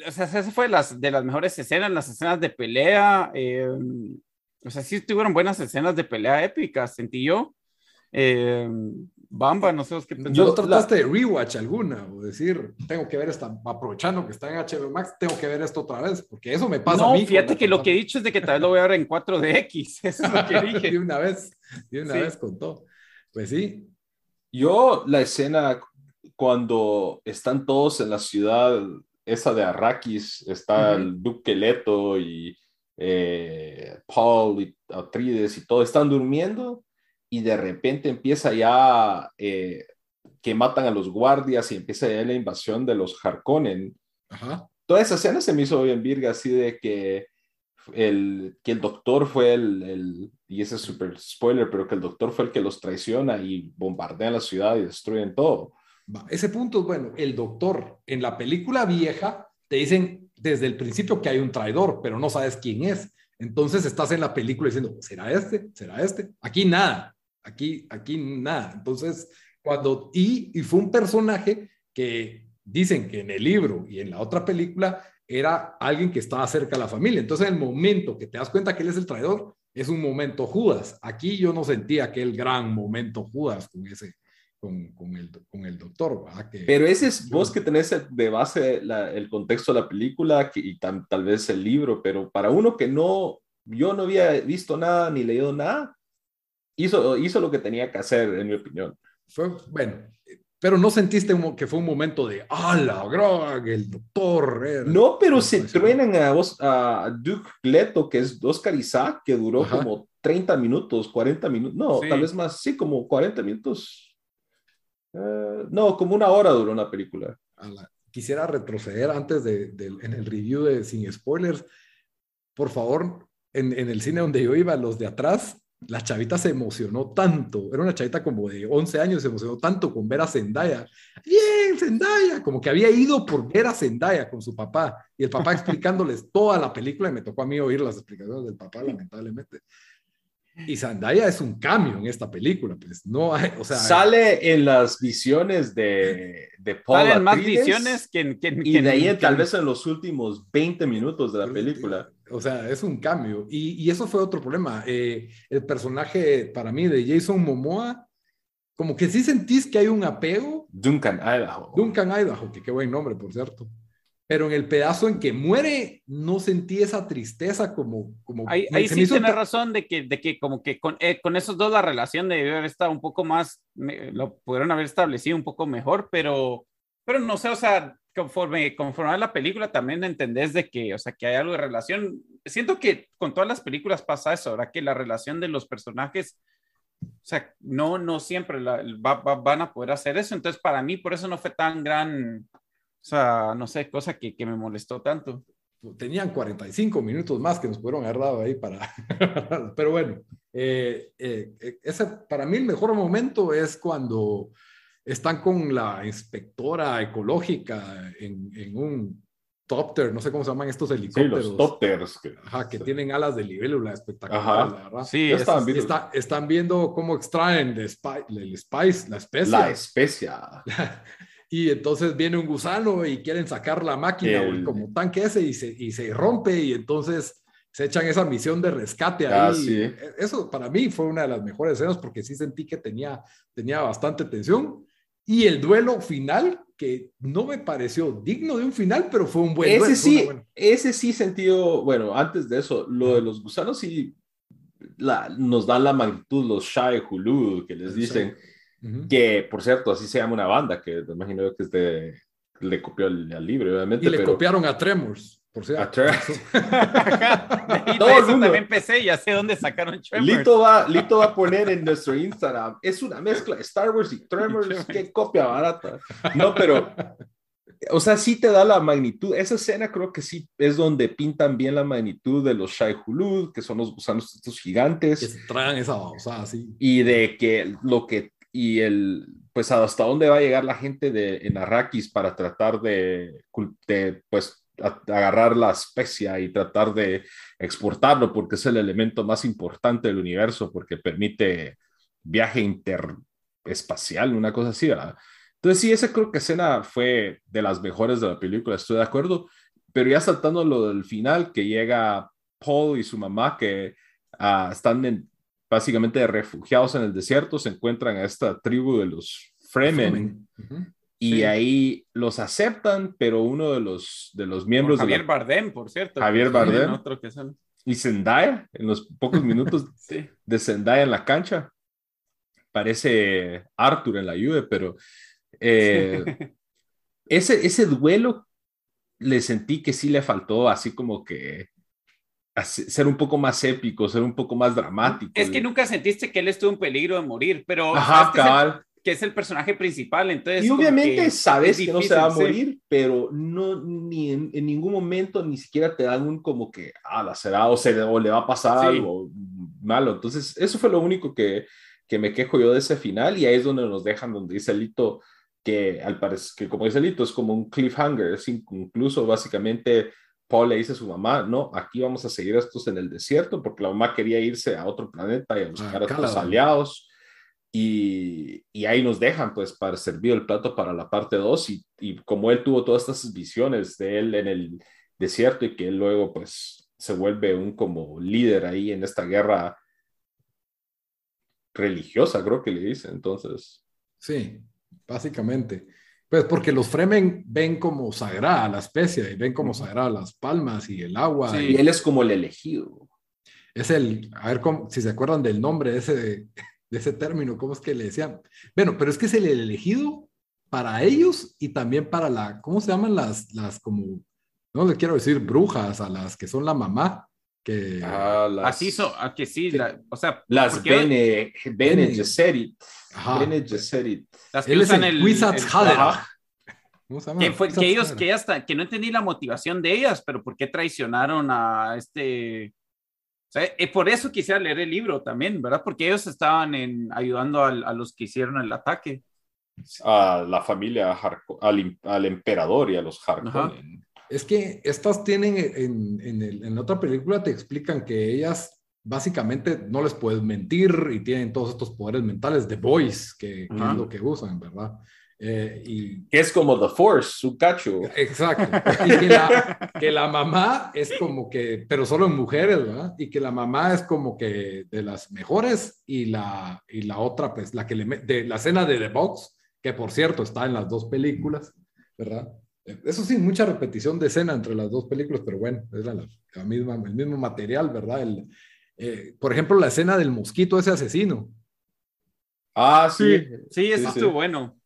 o sea, esa fue las, de las mejores escenas, las escenas de pelea, eh, o sea, sí tuvieron buenas escenas de pelea épicas, sentí yo. Eh, Bamba, no sé qué Yo trataste de rewatch alguna o decir, tengo que ver esta, aprovechando que está en HBO Max, tengo que ver esto otra vez, porque eso me pasa a mí. fíjate que lo que he dicho es de que tal vez lo voy a ver en 4DX, eso es lo que dije. de una vez, de una vez contó. Pues sí. Yo, la escena cuando están todos en la ciudad, esa de Arrakis, está el Duque Leto y eh, Paul y Atrides y todo, están durmiendo y de repente empieza ya eh, que matan a los guardias y empieza ya la invasión de los Harkonnen. Toda esa escena se me hizo bien virga, así de que el, que el doctor fue el, el, y ese es súper spoiler, pero que el doctor fue el que los traiciona y bombardea la ciudad y destruyen todo. Ese punto es bueno. El doctor, en la película vieja, te dicen desde el principio que hay un traidor, pero no sabes quién es. Entonces estás en la película diciendo, ¿será este? ¿Será este? Aquí nada. Aquí, aquí nada. Entonces, cuando, y, y fue un personaje que dicen que en el libro y en la otra película era alguien que estaba cerca de la familia. Entonces, en el momento que te das cuenta que él es el traidor, es un momento Judas. Aquí yo no sentía aquel gran momento Judas con ese, con, con, el, con el doctor. Pero ese es vos que tenés de base el contexto de la película y tal vez el libro, pero para uno que no, yo no había visto nada ni leído nada, hizo, hizo lo que tenía que hacer, en mi opinión. Fue, bueno, pero no sentiste que fue un momento de, ¡ah, la grog, el doctor! No, pero se truenan a, vos, a Duke Leto, que es Oscar Isaac, que duró como 30 minutos, 40 minutos, no, tal vez más, sí, como 40 minutos. Eh, no, como una hora duró una película. Quisiera retroceder antes de, en el review de Sin Spoilers. Por favor, en, en el cine donde yo iba, los de atrás la chavita se emocionó tanto, era una chavita como de 11 años, se emocionó tanto con ver a Zendaya. Bien, Zendaya, como que había ido por ver a Zendaya con su papá y el papá explicándoles toda la película y me tocó a mí oír las explicaciones del papá, lamentablemente. Y Zendaya es un cambio en esta película, pues no hay, o sea... Sale en las visiones de, de Paul Salen más visiones que, Y de ahí tal vez en los últimos 20 minutos de la película. O sea, es un cambio. Y, y eso fue otro problema. Eh, el personaje para mí de Jason Momoa, como que sí sentís que hay un apego. Duncan Idaho. Duncan Idaho, que qué buen nombre, por cierto pero en el pedazo en que muere no sentí esa tristeza como... como ahí, ahí sí tiene razón de que, de que como que con, eh, con esos dos la relación debió haber estado un poco más, lo pudieron haber establecido un poco mejor, pero, pero no sé, o sea, conforme, conforme a la película también entendés de que, o sea, que hay algo de relación. Siento que con todas las películas pasa eso, ahora que la relación de los personajes, o sea, no, no siempre la, van a poder hacer eso, entonces para mí por eso no fue tan gran o sea, no sé, cosa que, que me molestó tanto. Tenían 45 minutos más que nos pudieron haber dado ahí para... Pero bueno, eh, eh, eh, ese, para mí el mejor momento es cuando están con la inspectora ecológica en, en un topter, no sé cómo se llaman estos helicópteros. Sí, los topters. Que, Ajá, que tienen alas de libélula espectacular, la verdad. Sí, están, viendo. están viendo cómo extraen el spice, la especia. La especia. y entonces viene un gusano y quieren sacar la máquina como tanque ese y se, y se rompe y entonces se echan esa misión de rescate ahí. Ah, e, eso para mí fue una de las mejores escenas porque sí sentí que tenía, tenía bastante tensión. Y el duelo final, que no me pareció digno de un final, pero fue un buen ese duelo. Sí, Ese sí sentido, bueno, antes de eso, lo de los gusanos sí la, nos da la magnitud, los Shai Hulu, que les dicen que por cierto, así se llama una banda, que me imagino que es de, le copió al libro, obviamente. Y le copiaron a Tremors. Por cierto. Todo eso también empecé, ya sé dónde sacaron Tremors. Lito va, Lito va a poner en nuestro Instagram, es una mezcla de Star Wars y Tremors, qué copia barata. No, pero, o sea, sí te da la magnitud. Esa escena creo que sí es donde pintan bien la magnitud de los Shai Hulud, que son los gusanos estos gigantes. Que traen esa babosada, sí. Y de que lo que, y el, pues hasta dónde va a llegar la gente de, en Arrakis para tratar de, de pues, agarrar la especia y tratar de exportarlo porque es el elemento más importante del universo porque permite viaje interespacial, una cosa así, ¿verdad? Entonces sí, esa creo que escena fue de las mejores de la película, estoy de acuerdo, pero ya saltando lo del final, que llega Paul y su mamá que uh, están básicamente refugiados en el desierto, se encuentran a esta tribu de los Fremen. Fremen. Y ahí los aceptan, pero uno de los, de los miembros Javier de Bardem, por cierto. Javier Bardem. Otro que Y Zendaya, en los pocos minutos de Zendaya en la cancha. Parece Arthur en la lluvia, pero eh, ese, ese duelo le sentí que sí le faltó, así como que ser un poco más épico, ser un poco más dramático. Es que nunca sentiste que él estuvo en peligro de morir, pero Ajá, cabal que es el personaje principal. Entonces, y obviamente sabes que no se va a morir, pero no, ni en, ningún momento ni siquiera te dan un como que, ah, la será o, se, o le va a pasar algo malo. Entonces, eso fue lo único que, que me quejo yo de ese final y ahí es donde nos dejan, donde dice Lito que al parecer, que como dice Lito, es como un cliffhanger, es incluso básicamente Paul le dice a su mamá, no, aquí vamos a seguir estos en el desierto porque la mamá quería irse a otro planeta y a buscar a otros aliados. Y, y, ahí nos dejan pues para servir el plato para la parte 2 y, y, como él tuvo todas estas visiones de él en el desierto y que él luego pues se vuelve un como líder ahí en esta guerra religiosa creo que le dice entonces. Sí básicamente pues porque los Fremen ven como sagrada la especie y ven como sagrada las palmas y el agua sí, y él es como el elegido es el, a ver cómo, si se acuerdan del nombre de ese de ese término, ¿cómo es que le decían? Bueno, pero es que es el elegido para ellos y también para la, ¿cómo se llaman las, las como, no le quiero decir brujas, a las que son la mamá? Que, ah, Así son, que sí, o sea, las Bene, Bene Gesserit. Gesserit. Las que usan el, Wizards que, fue, que ellos, que hasta, que no entendí la motivación de ellas, pero ¿por qué traicionaron a este eh, por eso quisiera leer el libro también, ¿verdad? Porque ellos estaban en, ayudando a, los que hicieron el ataque. A la familia, al, al emperador y a los Harkonnen. Es que estas tienen, en, en, el, en, otra película te explican que ellas básicamente no les puedes mentir y tienen todos estos poderes mentales de boys, que, que es lo que usan, ¿verdad? Eh, y, es como The Force, su cacho. Exacto. Y que la, que la, mamá es como que, pero solo en mujeres, ¿verdad? Y que la mamá es como que de las mejores y la, y la otra, pues la que le de la escena de The Box, que por cierto está en las dos películas, ¿verdad? Eso sí, mucha repetición de escena entre las dos películas, pero bueno, es la, la misma, el mismo material, ¿verdad? El, eh, por ejemplo, la escena del mosquito, ese asesino. Ah, sí. Sí, sí eso estuvo bueno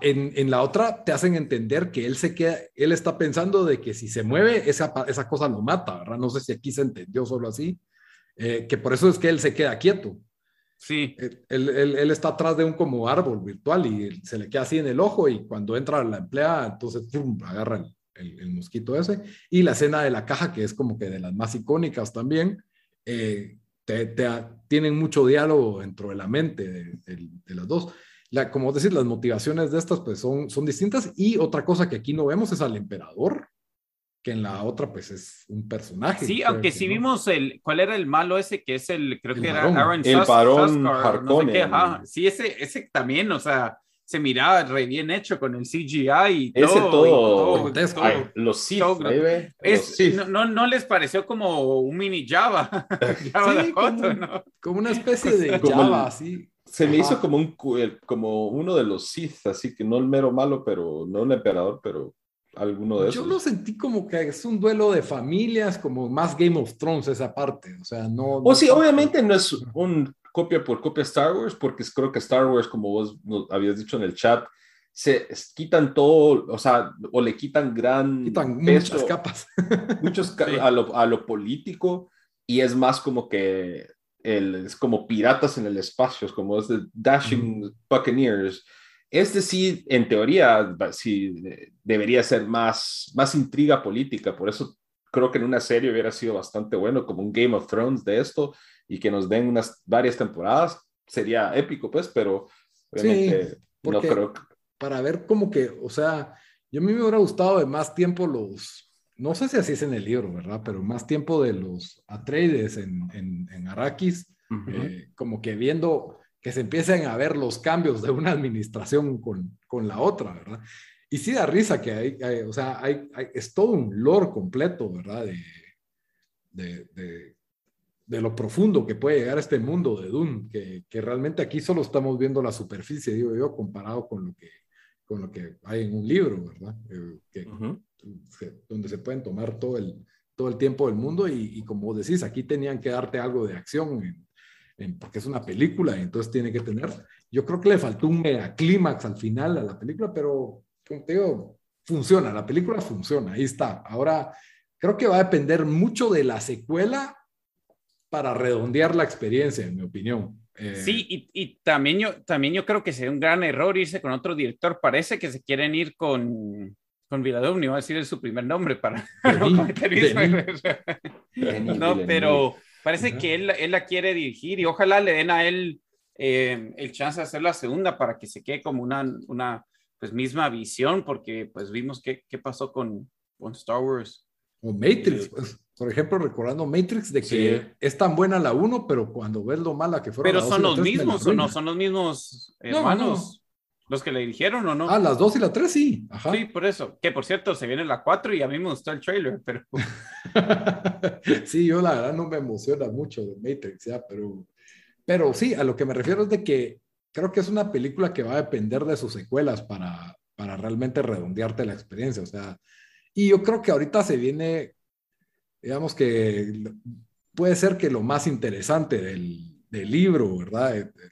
en, en, la otra te hacen entender que él se queda, él está pensando de que si se mueve, esa, esa cosa lo mata, ¿verdad? No sé si aquí se entendió solo así, eh, que por eso es que él se queda quieto. Sí. Él, él, él, está atrás de un como árbol virtual y se le queda así en el ojo y cuando entra la empleada, entonces ¡pum! agarra el, el, mosquito ese. Y la escena de la caja, que es como que de las más icónicas también, eh, te, te, tienen mucho diálogo dentro de la mente de, de, de las dos la, como decir, las motivaciones de estas pues son, son distintas. Y otra cosa que aquí no vemos es al emperador, que en la otra pues es un personaje. Sí, aunque si vimos el, ¿cuál era el malo ese? Que es el, creo que era Aaron El varón Harkonnen. sí, ese, ese también, o sea, se miraba re bien hecho con el CGI y todo. Ese todo. todo, los Sith, es, No, no, les pareció como un mini Java. Java sí, como, ¿no? como, una especie de Java, así se me hizo como, un, como uno de los Sith, así que no el mero malo, pero no el emperador, pero alguno de esos. Yo lo sentí como que es un duelo de familias, como más Game of Thrones esa parte, o sea, no... O sí, obviamente no es un copia por copia Star Wars, porque creo que Star Wars, como vos habías dicho en el chat, se quitan todo, o sea, o le quitan gran quitan muchas capas, muchos a, lo, a, lo, político y es más como que el, es como piratas en el espacio, es como es de Dashing Buccaneers. Este sí, en teoría, sí debería ser más, más intriga política, por eso creo que en una serie hubiera sido bastante bueno, como un Game of Thrones de esto, y que nos den unas varias temporadas, sería épico, pues, pero obviamente no creo Para ver como que, o sea, yo a mí me hubiera gustado de más tiempo los, no sé si así es en el libro, ¿verdad? Pero más tiempo de los Atreides en, en, en Arrakis, eh, como que viendo que se empiecen a ver los cambios de una administración con, con la otra, ¿verdad? Y sí da risa que hay, o sea, hay, es todo un lore completo, ¿verdad? De, de, de, lo profundo que puede llegar a este mundo de Dune, que, que, realmente aquí solo estamos viendo la superficie, digo yo, comparado con lo que, con lo que hay en un libro, ¿verdad? Eh, que, donde se pueden tomar todo el, todo el tiempo del mundo y, y, como decís, aquí tenían que darte algo de acción en, porque es una película y entonces tiene que tener, yo creo que le faltó un mega clímax al final a la película, pero digo, funciona, la película funciona, ahí está. Ahora, creo que va a depender mucho de la secuela para redondear la experiencia, en mi opinión. Eh, sí, y, y, también, yo, también yo creo que sería un gran error irse con otro director. Parece que se quieren ir con, con Viladovni, voy a decir su primer nombre para no cometer No, pero parece que él, él, la quiere dirigir y ojalá le den a él eh, el chance de hacer la segunda para que se quede como una, una pues misma visión, porque pues vimos qué, qué pasó con, con Star Wars. O Matrix, pues, por ejemplo, recordando Matrix, de que es tan buena la 1, pero cuando ves lo mala que fueron. Pero son los mismos, ¿o no? Son los mismos hermanos. Los que le dijeron o no. Ah, las 2 y la 3 sí. Ajá. Sí, por eso. Que por cierto, se viene la 4 y a mí me gustó el trailer, pero. sí, yo la verdad no me emociona mucho de Matrix, ya, pero. Pero sí, a lo que me refiero es de que creo que es una película que va a depender de sus secuelas para, para realmente redondearte la experiencia. O sea, y yo creo que ahorita se viene, digamos que puede ser que lo más interesante del, del libro, ¿verdad? Eh, eh,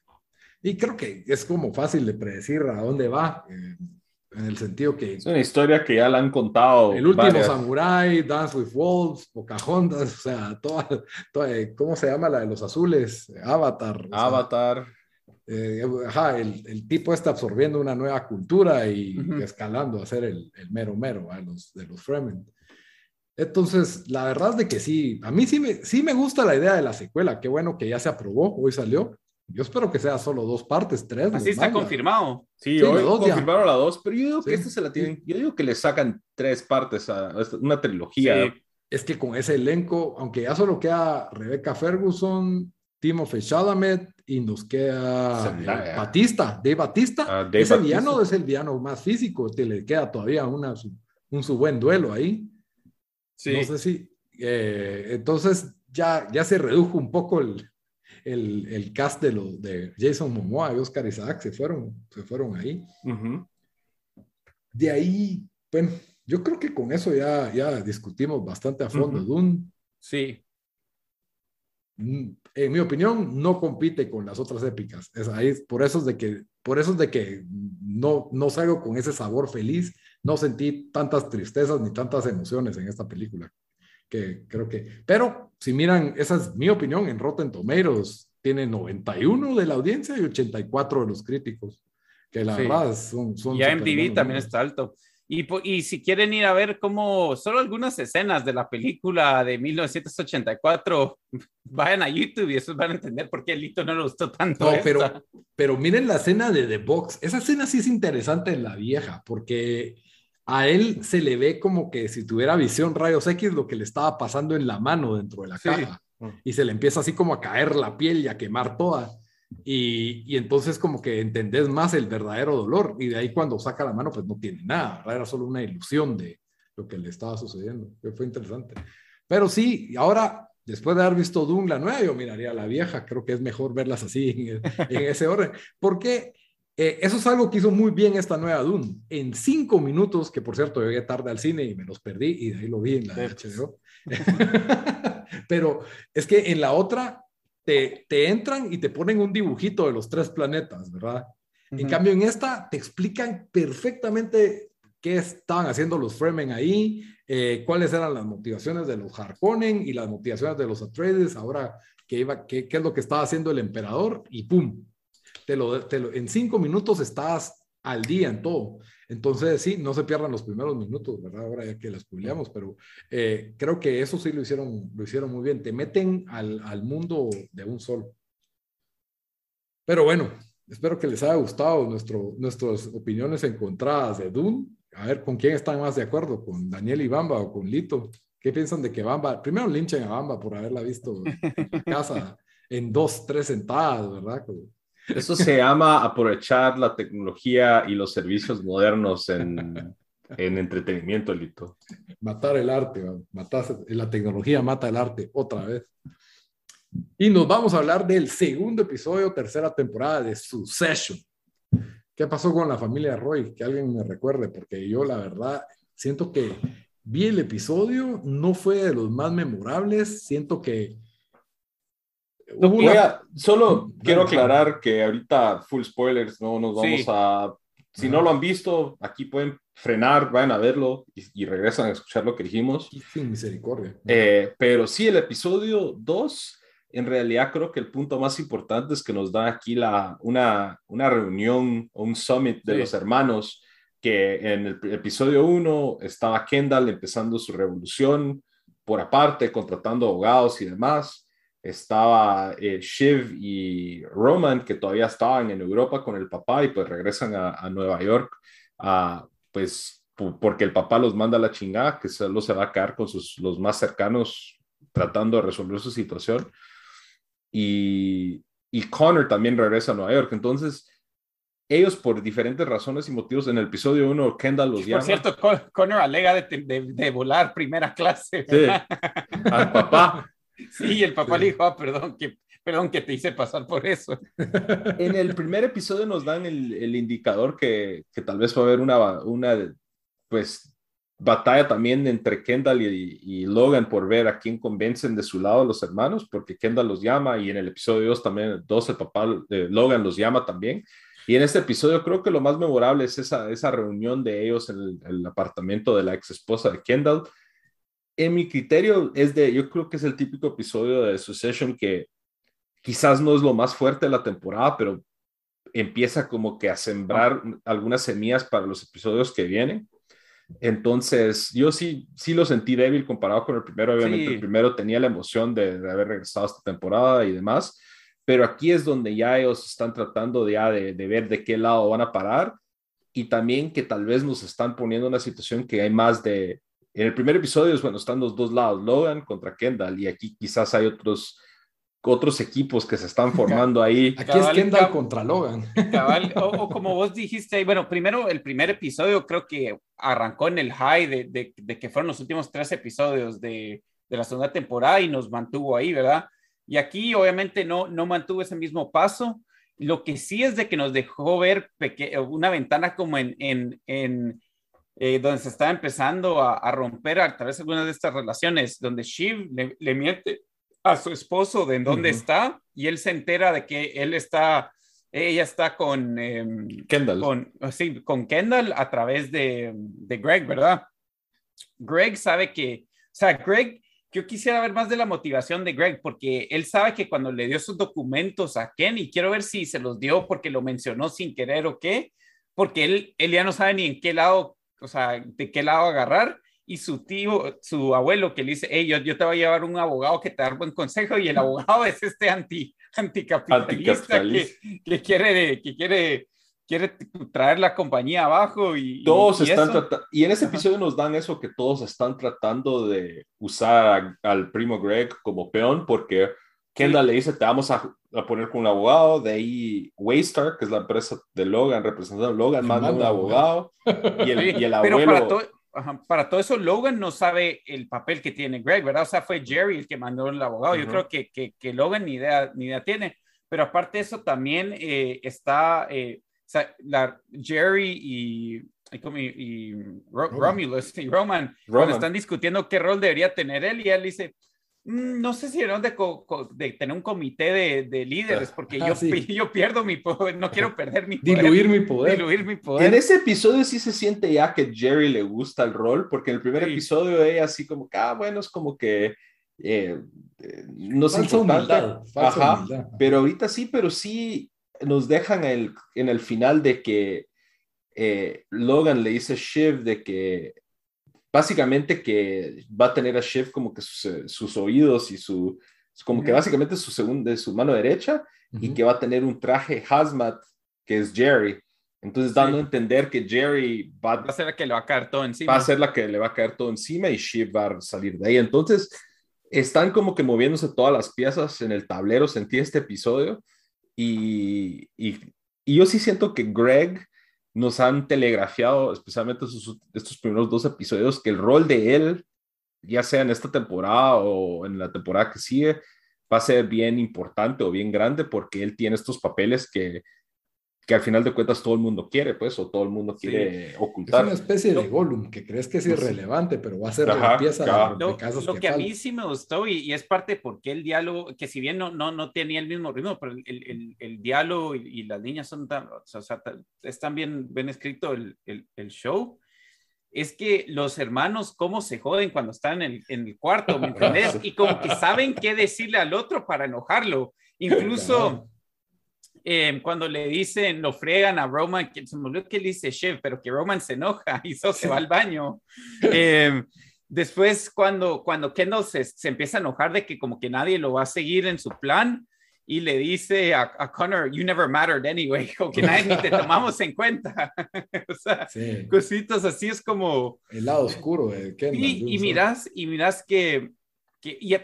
y creo que es como fácil de predecir a dónde va, eh, en el sentido que... Es una historia que ya la han contado. El último Samurai, Dance with Wolves, Pocahontas, o sea, toda, ¿cómo se llama la de los azules? Avatar. Avatar. Eh, ajá, el, el, tipo está absorbiendo una nueva cultura y escalando a ser el, el, mero mero a los, de los Fremen. Entonces, la verdad es de que sí, a mí sí me, sí me gusta la idea de la secuela. Qué bueno que ya se aprobó, hoy salió. Yo espero que sea solo dos partes, tres. Así está confirmado. Sí, hoy confirmaron la dos, pero yo digo que esta se la tienen, yo digo que le sacan tres partes a una trilogía. Es que con ese elenco, aunque ya solo queda Rebecca Ferguson, Timothy Chalamet y nos queda Batista, Dave Batista. Ah, ese villano es el villano más físico, te le queda todavía una, un su buen duelo ahí. Sí. No sé si. Eh, entonces ya, ya se redujo un poco el, el, el cast de, los de Jason Momoa y Oscar Isaac, se fueron, se fueron ahí. De ahí, bueno, yo creo que con eso ya, ya discutimos bastante a fondo. Dune. Sí. En mi opinión, no compite con las otras épicas. Es ahí, por eso es de que, por eso es de que no, no salgo con ese sabor feliz. No sentí tantas tristezas ni tantas emociones en esta película. Que creo que, pero si miran, esa es mi opinión, en Rotten Tomatoes tiene 91 de la audiencia y 84 de los críticos, que la verdad son... son y MTV también está alto. Y, y, si quieren ir a ver cómo, solo algunas escenas de la película de 1984, vayan a YouTube y eso van a entender por qué Lito no le gustó tanto. No, pero, pero miren la escena de The Box. Esa escena sí es interesante en la vieja, porque a él se le ve como que si tuviera visión rayos X lo que le estaba pasando en la mano dentro de la caja. Y se le empieza así como a caer la piel y a quemar toda. Y, entonces como que entendés más el verdadero dolor y de ahí cuando saca la mano pues no tiene nada, era solo una ilusión de lo que le estaba sucediendo, que fue interesante. Pero sí, ahora después de haber visto Dune la nueva, yo miraría a la vieja, creo que es mejor verlas así en, ese orden, porque eh, eso es algo que hizo muy bien esta nueva Dune. En cinco minutos, que por cierto llegué tarde al cine y me los perdí y de ahí lo vi en la HBO. Pero es que en la otra te, entran y te ponen un dibujito de los tres planetas, ¿verdad? En cambio, en esta te explican perfectamente qué estaban haciendo los Fremen ahí, eh, cuáles eran las motivaciones de los Harkonnen y las motivaciones de los Atreides, ahora qué, iba, qué, qué es lo que estaba haciendo el emperador, y ¡pum! Te lo, te lo, en cinco minutos estás al día en todo. Entonces, sí, no se pierdan los primeros minutos, ¿verdad? Ahora ya que las publicamos, pero eh, creo que eso sí lo hicieron, lo hicieron muy bien. Te meten al, al mundo de un solo. Pero bueno, espero que les haya gustado nuestro, nuestras opiniones encontradas de Dune. A ver, ¿con quién están más de acuerdo? ¿Con Daniel y Bamba o con Lito? ¿Qué piensan de que Bamba? Primero linchen a Bamba por haberla visto en casa en dos, tres sentadas, ¿verdad? Eso se llama aprovechar la tecnología y los servicios modernos en, en entretenimiento, Lito. Matar el arte, matar, la tecnología mata el arte otra vez. Y nos vamos a hablar del segundo episodio, tercera temporada de Succession. ¿Qué pasó con la familia Roy? Que alguien me recuerde, porque yo la verdad siento que vi el episodio, no fue de los más memorables, siento que... No, solo quiero aclarar que ahorita full spoilers, no nos vamos sí. a... Si no lo han visto, aquí pueden frenar, vayan a verlo y, y, regresan a escuchar lo que dijimos. Sin misericordia. Eh, pero sí, el episodio 2 en realidad creo que el punto más importante es que nos da aquí la, una, una reunión o un summit de sí. los hermanos, que en el episodio 1 estaba Kendall empezando su revolución por aparte, contratando abogados y demás. Estaba eh, Shiv y Roman, que todavía estaban en Europa con el papá y pues regresan a, a Nueva York, a, pues porque el papá los manda a la chingada, que solo se va a quedar con sus, los más cercanos tratando de resolver su situación y, y Connor también regresa a Nueva York. Entonces, ellos por diferentes razones y motivos, en el episodio 1, Kendall los llama. Por cierto, Connor alega de, de, de volar primera clase. Sí, al papá. Sí, el papá sí. le dijo, ah, perdón, que, perdón que te hice pasar por eso. En el primer episodio nos dan el, el indicador que, que, tal vez va a haber una, una pues, batalla también entre Kendall y, y, Logan por ver a quién convencen de su lado los hermanos, porque Kendall los llama y en el episodio 2 también, 2 el papá de Logan los llama también. Y en este episodio creo que lo más memorable es esa, esa reunión de ellos en el, el apartamento de la ex esposa de Kendall. En mi criterio es de, yo creo que es el típico episodio de Succession que quizás no es lo más fuerte de la temporada, pero empieza como que a sembrar algunas semillas para los episodios que vienen entonces, yo sí, sí lo sentí débil comparado con el primero. Obviamente, sí. el primero tenía la emoción de, de, haber regresado esta temporada y demás, pero aquí es donde ya ellos están tratando de, ya de, de, ver de qué lado van a parar y también que tal vez nos están poniendo una situación que hay más de. En el primer episodio, es, bueno, están los dos lados, Logan contra Kendall, y aquí quizás hay otros otros equipos que se están formando ahí. Aquí cabal, es Kendall cabal, contra Logan. Cabal, o, o, como vos dijiste, bueno, primero el primer episodio creo que arrancó en el high de, de, de que fueron los últimos tres episodios de, de, la segunda temporada y nos mantuvo ahí, ¿verdad? Y aquí obviamente no, no mantuvo ese mismo paso. Lo que sí es de que nos dejó ver una ventana como en, en, en eh, donde se está empezando a, a, romper a través de algunas de estas relaciones, donde Shiv le, le miente a su esposo de en dónde uh -huh. está y él se entera de que él está, ella está con eh, Kendall. Con, sí, con Kendall a través de, de, Greg, ¿verdad? Greg sabe que, o sea, Greg, yo quisiera ver más de la motivación de Greg porque él sabe que cuando le dio sus documentos a Ken y quiero ver si se los dio porque lo mencionó sin querer o qué, porque él, él ya no sabe ni en qué lado, o sea, de qué lado agarrar y su tío, su abuelo que le dice, hey, yo, yo, te voy a llevar un abogado que te da buen consejo y el abogado es este anti, anticapitalista, anticapitalista. Que, que, quiere, que quiere, quiere traer la compañía abajo y... Todos y, están tratando, y en ese episodio nos dan eso que todos están tratando de usar a, al primo Greg como peón porque Kendall le dice, te vamos a, a, poner con un abogado, de ahí Waystar, que es la empresa de Logan, representando a Logan, manda un abogado y el, y el abuelo para todo eso, Logan no sabe el papel que tiene Greg, ¿verdad? O sea, fue Jerry el que mandó el abogado. Uh -huh. Yo creo que, que, que, Logan ni idea, ni idea tiene. Pero aparte de eso, también eh, está eh, o sea, la, Jerry y, y, y Ro Romulus y Roman, Roman, cuando están discutiendo qué rol debería tener él, y él dice, no sé si era de, de tener un comité de, de líderes, porque ah, yo, yo pierdo mi poder, no quiero perder mi poder. Diluir mi poder. Diluir mi poder. En ese episodio sí se siente ya que Jerry le gusta el rol, porque en el primer episodio ella así como que, ah, bueno, es como que eh, eh no sé. Humildad, Ajá, pero ahorita sí, pero sí nos dejan el, en el final de que eh, Logan le dice a Shiv de que básicamente que va a tener a Chef como que sus, oídos y su, como que básicamente su segunda, su mano derecha y que va a tener un traje hazmat que es Jerry. Entonces dando a entender que Jerry va, a ser la que le va a caer todo encima. Va a ser la que le va a caer todo encima y Shiv va a salir de ahí. Entonces están como que moviéndose todas las piezas en el tablero, sentí este episodio y, y, y yo sí siento que Greg nos han telegrafiado, especialmente estos primeros dos episodios, que el rol de él, ya sea en esta temporada o en la temporada que sigue, va a ser bien importante o bien grande porque él tiene estos papeles que que al final de cuentas todo el mundo quiere, pues, o todo el mundo quiere ocultar. Es una especie de Gollum que crees que es irrelevante, pero va a ser la pieza de casos Lo, que, a mí sí me gustó y, es parte porque el diálogo, que si bien no, no, no tenía el mismo ritmo, pero el, el, el diálogo y, las niñas son tan, o sea, es tan bien, bien escrito el, el, show, es que los hermanos cómo se joden cuando están en el, en el cuarto, ¿me entendés? Y como que saben qué decirle al otro para enojarlo. Incluso... Em, cuando le dicen, lo fregan a Roman, que se me olvidó que le dice chef, pero que Roman se enoja y se va al baño. Em, después, cuando, cuando Kendall se, se, empieza a enojar de que como que nadie lo va a seguir en su plan y le dice a, a Connor, you never mattered anyway, o que nadie te tomamos en cuenta. o sea, cositas así es como... El lado oscuro de Kendall. Y, y miras, y miras que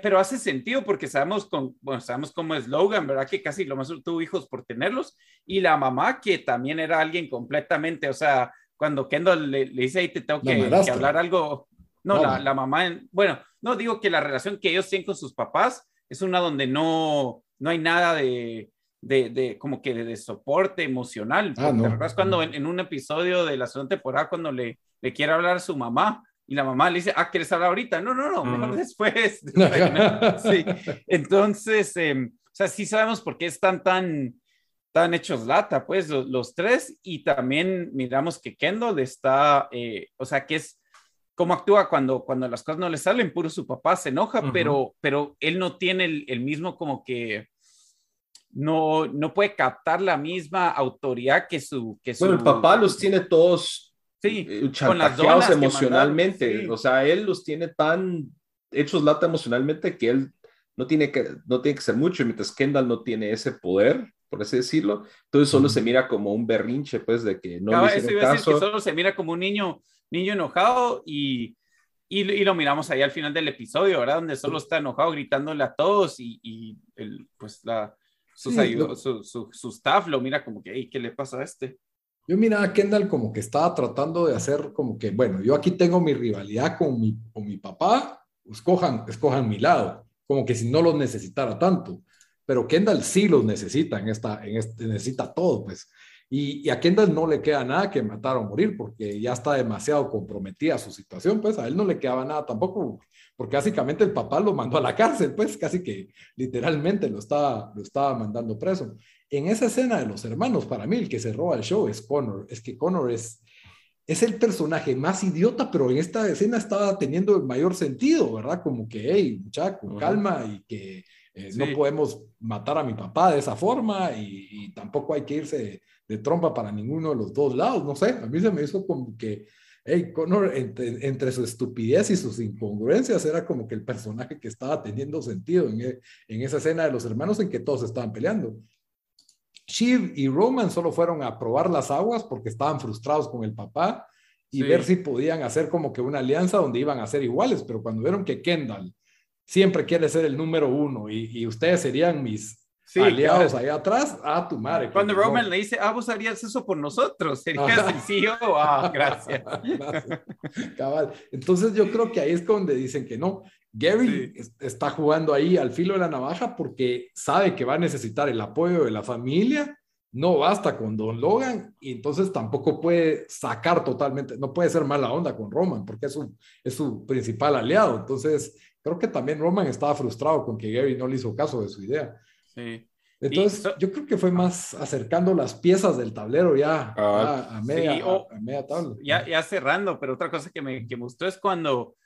pero hace sentido porque sabemos, con, bueno, sabemos cómo es Logan, ¿verdad? Que casi lo más tuvo hijos por tenerlos. Y la mamá, que también era alguien completamente, o sea, cuando Kendall le, dice, ahí te tengo que, hablar algo. No, la, la, mamá, bueno, no digo que la relación que ellos tienen con sus papás es una donde no, no hay nada de, de, de como que de, soporte emocional. Ah, no. cuando en, en, un episodio de la segunda temporada, cuando le, le quiere hablar a su mamá, y la mamá le dice, ah, ¿quieres hablar ahorita? No, no, no, mejor después. sí. Entonces, em, o sea, sí sabemos por qué están tan, tan hechos lata, pues, los, tres. Y también miramos que Kendall está, eh, o sea, que es cómo actúa cuando, cuando las cosas no le salen, puro su papá se enoja, pero, pero él no tiene el, el, mismo como que... No, no puede captar la misma autoridad que su... Que bueno, el papá los tiene todos sí, eh, chantajeados emocionalmente. O sea, él los tiene tan hechos lata emocionalmente que él no tiene que, no tiene que ser mucho, mientras Kendall no tiene ese poder, por así decirlo. Entonces solo se mira como un berrinche, pues, de que no le hicieron caso. que solo se mira como un niño, niño enojado y, y, lo miramos ahí al final del episodio, ¿verdad? Donde solo está enojado gritándole a todos y, y el, pues la, su, su, su, staff lo mira como que, ¿qué le pasa a este? Yo miraba a Kendall como que estaba tratando de hacer como que, bueno, yo aquí tengo mi rivalidad con mi, con mi papá, escojan, escojan mi lado, como que si no los necesitara tanto. Pero Kendall sí los necesita en esta, en este, necesita todo, pues. Y, y, a Kendall no le queda nada que matar o morir porque ya está demasiado comprometida su situación, pues a él no le quedaba nada tampoco, porque básicamente el papá lo mandó a la cárcel, pues casi que literalmente lo estaba, lo estaba mandando preso en esa escena de los hermanos, para mí el que se roba el show es Connor. Es que Connor es, es el personaje más idiota, pero en esta escena estaba teniendo el mayor sentido, ¿verdad? Como que, hey, muchacho, calma y que eh, no podemos matar a mi papá de esa forma y, tampoco hay que irse de, trompa para ninguno de los dos lados. No sé, a mí se me hizo como que, hey, Connor, entre, entre, su estupidez y sus incongruencias, era como que el personaje que estaba teniendo sentido en, en esa escena de los hermanos en que todos estaban peleando. Shiv y Roman solo fueron a probar las aguas porque estaban frustrados con el papá y ver si podían hacer como que una alianza donde iban a ser iguales, pero cuando vieron que Kendall siempre quiere ser el número uno y, ustedes serían mis aliados ahí atrás, a tu madre. Cuando Roman le dice, ah, vos harías eso por nosotros, sería sencillo, ah, gracias. Cabal. Entonces yo creo que ahí es donde dicen que no, Gary está jugando ahí al filo de la navaja porque sabe que va a necesitar el apoyo de la familia. No basta con Don Logan y entonces tampoco puede sacar totalmente, no puede ser mala onda con Roman porque es su, es su principal aliado. Entonces creo que también Roman estaba frustrado con que Gary no le hizo caso de su idea. Sí. Entonces, yo creo que fue más acercando las piezas del tablero ya Ah, a, a media, sí, o- a media tabla. Ya, ya cerrando, pero otra cosa que me, que me gustó es cuando,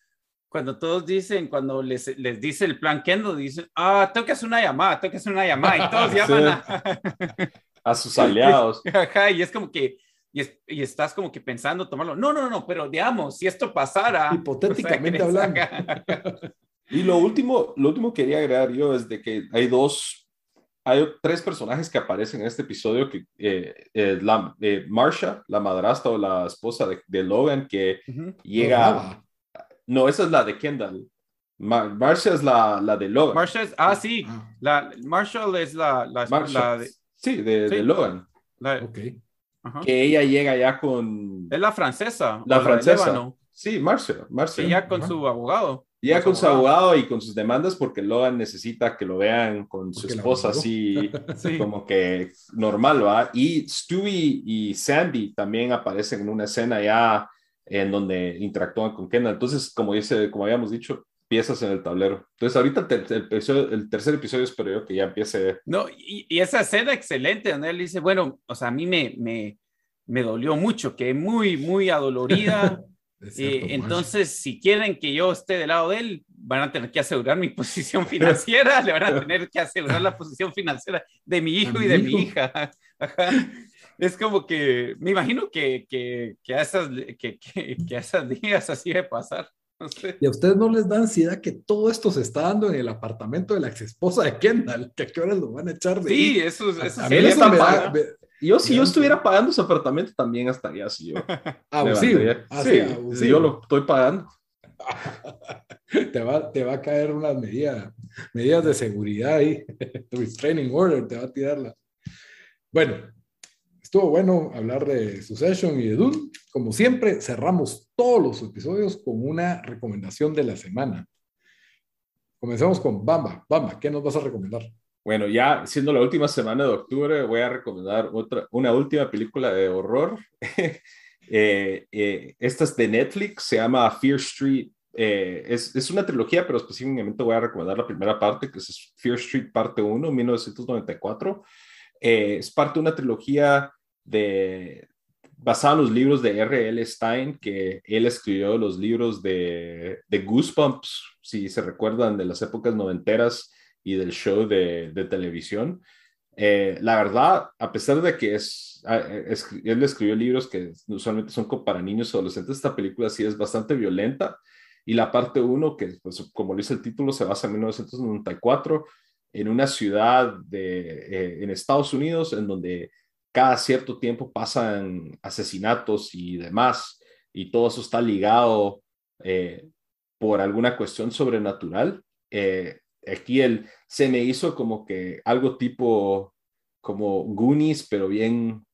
cuando todos dicen, cuando les, les dice el plan Kendo, dicen, ah, tengo que hacer una llamada, tengo que hacer una llamada, y todos llaman a, A sus aliados. Ajá, y es como que, y, es- y estás como que pensando tomarlo. No, no, no, pero digamos, si esto pasara. Hipotéticamente o sea, hablando. Y lo último, lo último que quería agregar yo es de que hay dos, hay tres personajes que aparecen en este episodio, que eh, eh, la, eh, Marsha, la madrastra o la esposa de, de Logan, que Ujú. llega, Brava. No, esa es la de Kendall, Ma- Marsha es la, la de Logan. Marshall es- ah, sí, Ah, la, Marshall es la, la, Marsha, la de- sí, de, Sí. de Logan, la- ok. ajá. que ella llega ya con, es la francesa. La francesa. Sí, Marsha, Marsha. que ya con Ajá. su abogado. Llega con su su abogado y con sus demandas porque Logan necesita que lo vean con su Porque esposa así Sí. como que normal, ¿va? Y Stewie y Sandy también aparecen en una escena ya en donde interactúan con Kendall. Entonces, como dice, como habíamos dicho, piezas en el tablero. Entonces, ahorita el, ter- el el tercer episodio espero yo que ya empiece. No, y, y esa escena excelente, donde él dice, bueno, o sea, a mí me, me, me dolió mucho, que muy, muy adolorida. Eh, cierto, entonces, si quieren que yo esté del lado de él, van a tener que asegurar mi posición financiera, le van a tener que asegurar la posición financiera de mi hijo ¿A y de mi hija. Ajá. Es como que, me imagino que, que, que a esas, que, que, que a esas días así de pasar. No sé. ¿Y a ustedes no les da ansiedad que todo esto se está dando en el apartamento de la ex esposa de Kendall? ¿Que a qué horas lo van a echar de Sí, ahí? eso, eso A mí Él eso está me da- pagando. me- Yo, si yo estuviera pagando ese apartamento, también estaría así. Yo, abusivo. sí, abusivo. yo lo estoy pagando. te, va, te va a caer unas medidas, medidas de seguridad ahí. Restraining order te va a tirarla. Bueno, estuvo bueno hablar de Succession y de Dune. Como siempre, cerramos todos los episodios con una recomendación de la semana. Comencemos con Bamba. Bamba, ¿qué nos vas a recomendar? Bueno, ya siendo la última semana de octubre, voy a recomendar otra, una última película de horror. Eh, eh, esta es de Netflix, se llama Fear Street. Eh, es, es una trilogía, pero específicamente voy a recomendar la primera parte, que es Fear Street Parte 1, 1994. Eh, es parte de una trilogía de, basada en los libros de R.L. Stein, que él escribió los libros de, de Goosebumps, si se recuerdan de las épocas noventeras y del show de, de televisión. Eh, la verdad, a pesar de que es, es, él escribió libros que usualmente son para niños o adolescentes, esta película sí es bastante violenta. Y la parte 1, que pues, como dice el título, se basa en 1994, en una ciudad de, eh, en Estados Unidos, en donde cada cierto tiempo pasan asesinatos y demás, y todo eso está ligado eh, por alguna cuestión sobrenatural. Eh, aquí el, se me hizo como que algo tipo como Goonies, pero bien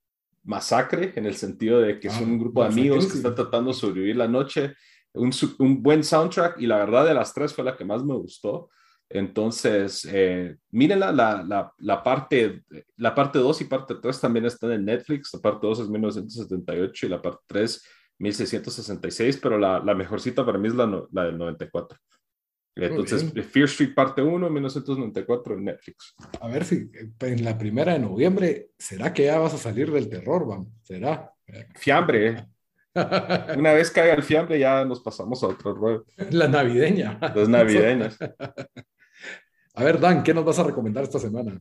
masacre, en el sentido de que Ah, son un grupo de amigos que están tratando de sobrevivir la noche. Un buen soundtrack y la verdad de las tres fue la que más me gustó. Entonces, eh, mírenla, la, la, la parte la parte 2 y parte 3 también están en Netflix. La parte 2 es 1978 y la parte 3 1666, pero la, la mejorcita para mí es la, no- la del 94. Entonces, bien. Fear Street parte 1, 1994 en Netflix. A ver si eh, en la primera de noviembre, ¿será que ya vas a salir del terror, Bam? ¿Será? Fiambre, ¿eh? Una vez caiga el fiambre, ya nos pasamos a otro rollo. La navideña. Las navideñas. A ver, Dan, ¿qué nos vas a recomendar esta semana?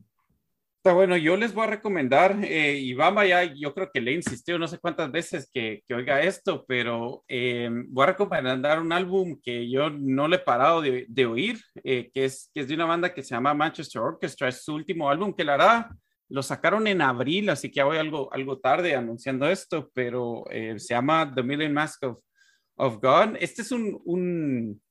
Bueno, yo les voy a recomendar, eh, y ya, yo creo que le insistió no sé cuántas veces que, que oiga esto, pero eh, voy a recomendar un álbum que yo no le he parado de, de oír, eh, que, es, que es de una banda que se llama Manchester Orchestra, es su último álbum que la hará, lo sacaron en abril, así que ya voy algo, algo tarde anunciando esto, pero eh, se llama The Million Mask of, of God. Este es un, un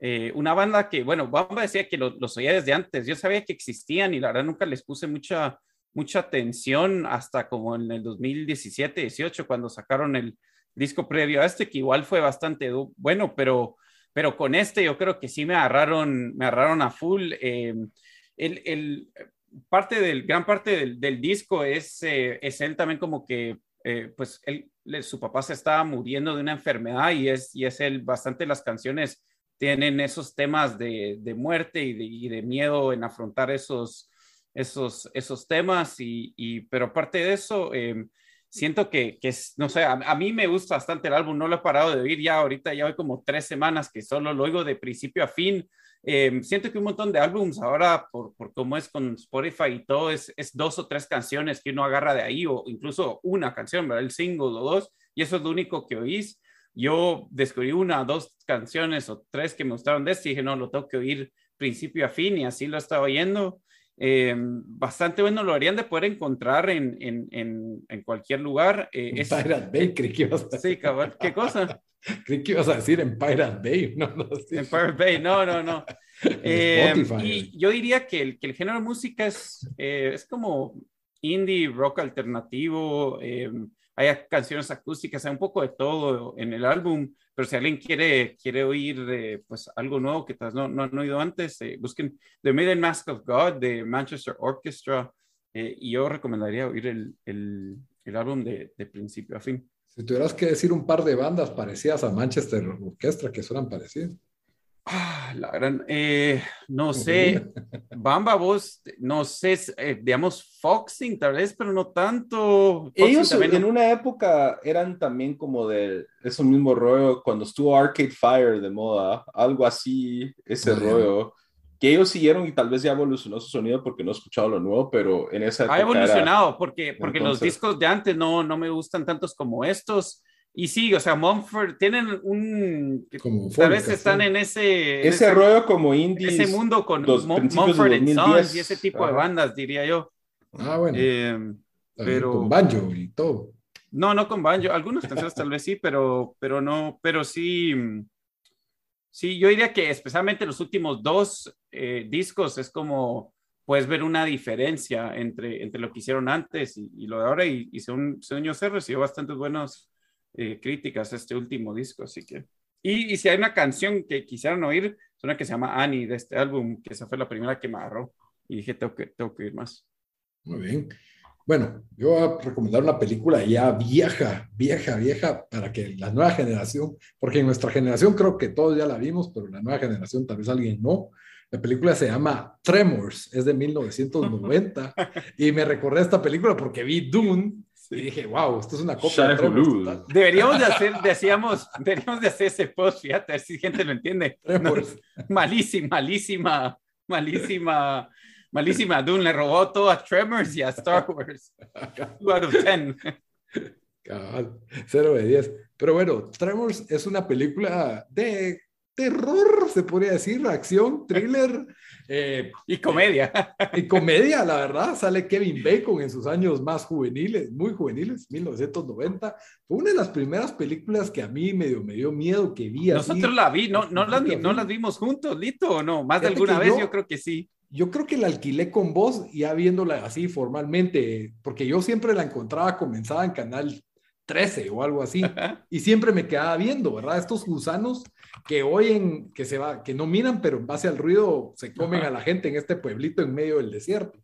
eh, una banda que, bueno, Bamba decía que lo- los oía desde antes. Yo sabía que existían y la verdad nunca les puse mucha, mucha atención hasta como en el 2017, 18, cuando sacaron el disco previo a este, que igual fue bastante bueno, pero, pero con este yo creo que sí me agarraron, me agarraron a full. Eh, el, el- parte del, gran parte del, disco es, eh, es él también como que, pues él, su papá se estaba muriendo de una enfermedad y es, y es él bastante las canciones tienen esos temas de, de muerte y de, y de, miedo en afrontar esos, esos, esos temas, y, y pero aparte de eso, eh, siento que, que, no sé, a, a, mí me gusta bastante el álbum, no lo he parado de oír ya ahorita, ya voy como tres semanas que solo lo oigo de principio a fin. Eh, siento que un montón de álbums ahora, por, por cómo es con Spotify y todo, es, es, dos o tres canciones que uno agarra de ahí, o incluso una canción, ¿verdad? El single o dos, y eso es lo único que oís. Yo descubrí una, dos canciones o tres que me gustaron de este y dije, no, lo tengo que oír principio a fin, y así lo estaba oyendo. Eh, bastante bueno, lo harían de poder encontrar en, en, en, en cualquier lugar. Eh, es, Pirate Bay, creí que ibas a Sí, cabal. ¿Qué cosa? creí que ibas a decir en Pirate Bay. No, no, sí. En Pirate Bay, no, no, no. eh, y yo diría que el, que el género de música es, eh, es como indie, rock alternativo. Hay canciones acústicas, hay un poco de todo en el álbum, pero si alguien quiere, quiere oír eh, pues algo nuevo que no, no han oído antes, eh, busquen The Maiden Mask of God de Manchester Orchestra eh, y yo recomendaría oír el, el, el álbum de, de, principio a fin. Si tuvieras que decir un par de bandas parecidas a Manchester Orchestra que suenan parecidas. Ah, la gran, eh, no sé, Bamba, vos, no sé, eh, digamos, Foxing tal vez, pero no tanto. Foxing Ellos también, en una época eran también como de ese mismo rollo, cuando estuvo Arcade Fire de moda, algo así, ese Muy rollo, bien. que ellos siguieron y tal vez ya evolucionó su sonido porque no he escuchado lo nuevo, pero en esa época. Ha evolucionado era... porque, porque Entonces... los discos de antes no, no me gustan tantos como estos. Y sí, o sea, Mumford tienen un. Como tal vez están en ese. Ese, ese rollo como indie. Ese mundo con Mumford and Sons y ese tipo Ajá. de bandas, diría yo. Ah, bueno. Eh, pero. Con banjo y todo. No, no con banjo. Algunas canciones tal vez sí, pero, pero no. Pero sí. Sí, yo diría que especialmente los últimos dos eh, discos es como puedes ver una diferencia entre, entre lo que hicieron antes y, y lo de ahora. Y, y según, según yo sé, recibió bastantes buenos eh, críticas a este último disco, así que... Y, y, si hay una canción que quisieran oír, es una que se llama Annie de este álbum, que esa fue la primera que me agarró. Y dije, tengo que, tengo que ir más. Muy bien. Bueno, yo voy a recomendar una película ya vieja, vieja, vieja, para que la nueva generación, porque en nuestra generación creo que todos ya la vimos, pero la nueva generación tal vez alguien no. La película se llama Tremors, es de 1990, y me recordé esta película porque vi Dune, y dije, wow, esto es una copia de Tremors, Deberíamos de hacer, decíamos, deberíamos de hacer ese post, fíjate, a ver si gente lo entiende. No, malísima, malísima, malísima, malísima. Dune le robó todo a Tremors y a Star Wars. 2 out of 10. Cabal, 0 de 10. Pero bueno, Tremors es una película de terror, se podría decir, acción, thriller. Eh, y comedia. Y comedia, la verdad. Sale Kevin Bacon en sus años más juveniles, muy juveniles, 1990. Fue una de las primeras películas que a mí medio, me dio miedo que vi. Nosotros así. la vi, no, no, las, no las vimos juntos, Lito, o no? Más de alguna vez yo, yo creo que sí. Yo creo que la alquilé con vos, ya viéndola así formalmente, porque yo siempre la encontraba comenzada en Canal 13 o algo así, y siempre me quedaba viendo, ¿verdad? Estos gusanos que oyen, que se va, que no miran, pero en base al ruido se comen a la gente en este pueblito en medio del desierto.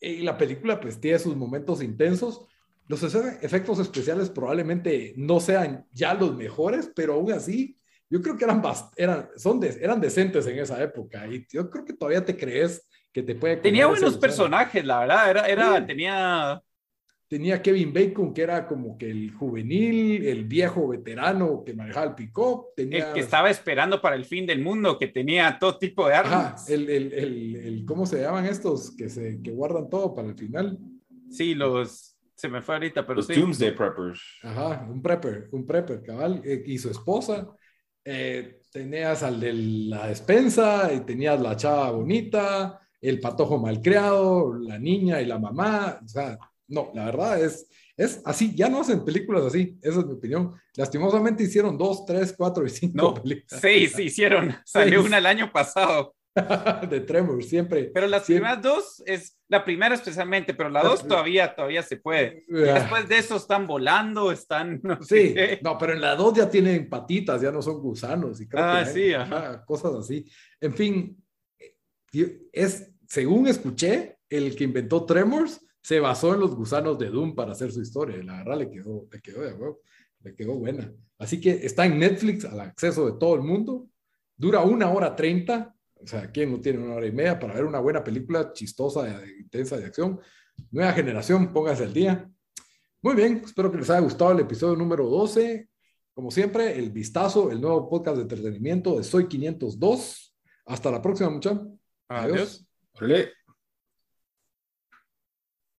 Y la película pues tiene sus momentos intensos. Los efectos especiales probablemente no sean ya los mejores, pero aún así yo creo que eran, eran, son de, eran decentes en esa época y yo creo que todavía te crees que te puede... Tenía buenos personajes, la verdad, era, era, sí. tenía tenía Kevin Bacon, que era como que el juvenil, el viejo veterano que manejaba el pick-up. Tenía... El que estaba esperando para el fin del mundo, que tenía todo tipo de armas. Ajá, el, el, el, el, ¿cómo se llaman estos? Que, se, que guardan todo para el final. Sí, los... Se me fue ahorita, pero los sí. Doomsday Preppers. Ajá, un prepper, un prepper, cabal. Eh, y su esposa. Eh, tenías al de la despensa y tenías la chava bonita, el patojo malcriado, la niña y la mamá. O sea, no, la verdad es, es así, ya no hacen películas así, esa es mi opinión. Lastimosamente hicieron dos, tres, cuatro y cinco no, películas. Sí hicieron, salió una el año pasado. de Tremor, siempre. Pero las siempre. primeras dos, es la primera especialmente, pero la dos todavía, todavía se puede. Y después de eso están volando, están, no sí, sé no, pero en la dos ya tienen patitas, ya no son gusanos. Y creo ah, que sí, hay, ajá. Cosas así. En fin, es, según escuché, el que inventó Tremors se basó en los gusanos de Doom para hacer su historia. La verdad le quedó, le quedó de huevo, le quedó buena. Así que está en Netflix al acceso de todo el mundo. Dura una hora treinta. O sea, ¿quién no tiene una hora y media para ver una buena película chistosa, intensa de acción? Nueva generación, póngase el día. Muy bien, espero que les haya gustado el episodio número 12. Como siempre, el vistazo, el nuevo podcast de entretenimiento de Soy 502. Hasta la próxima, muchachos. Adiós. Adiós.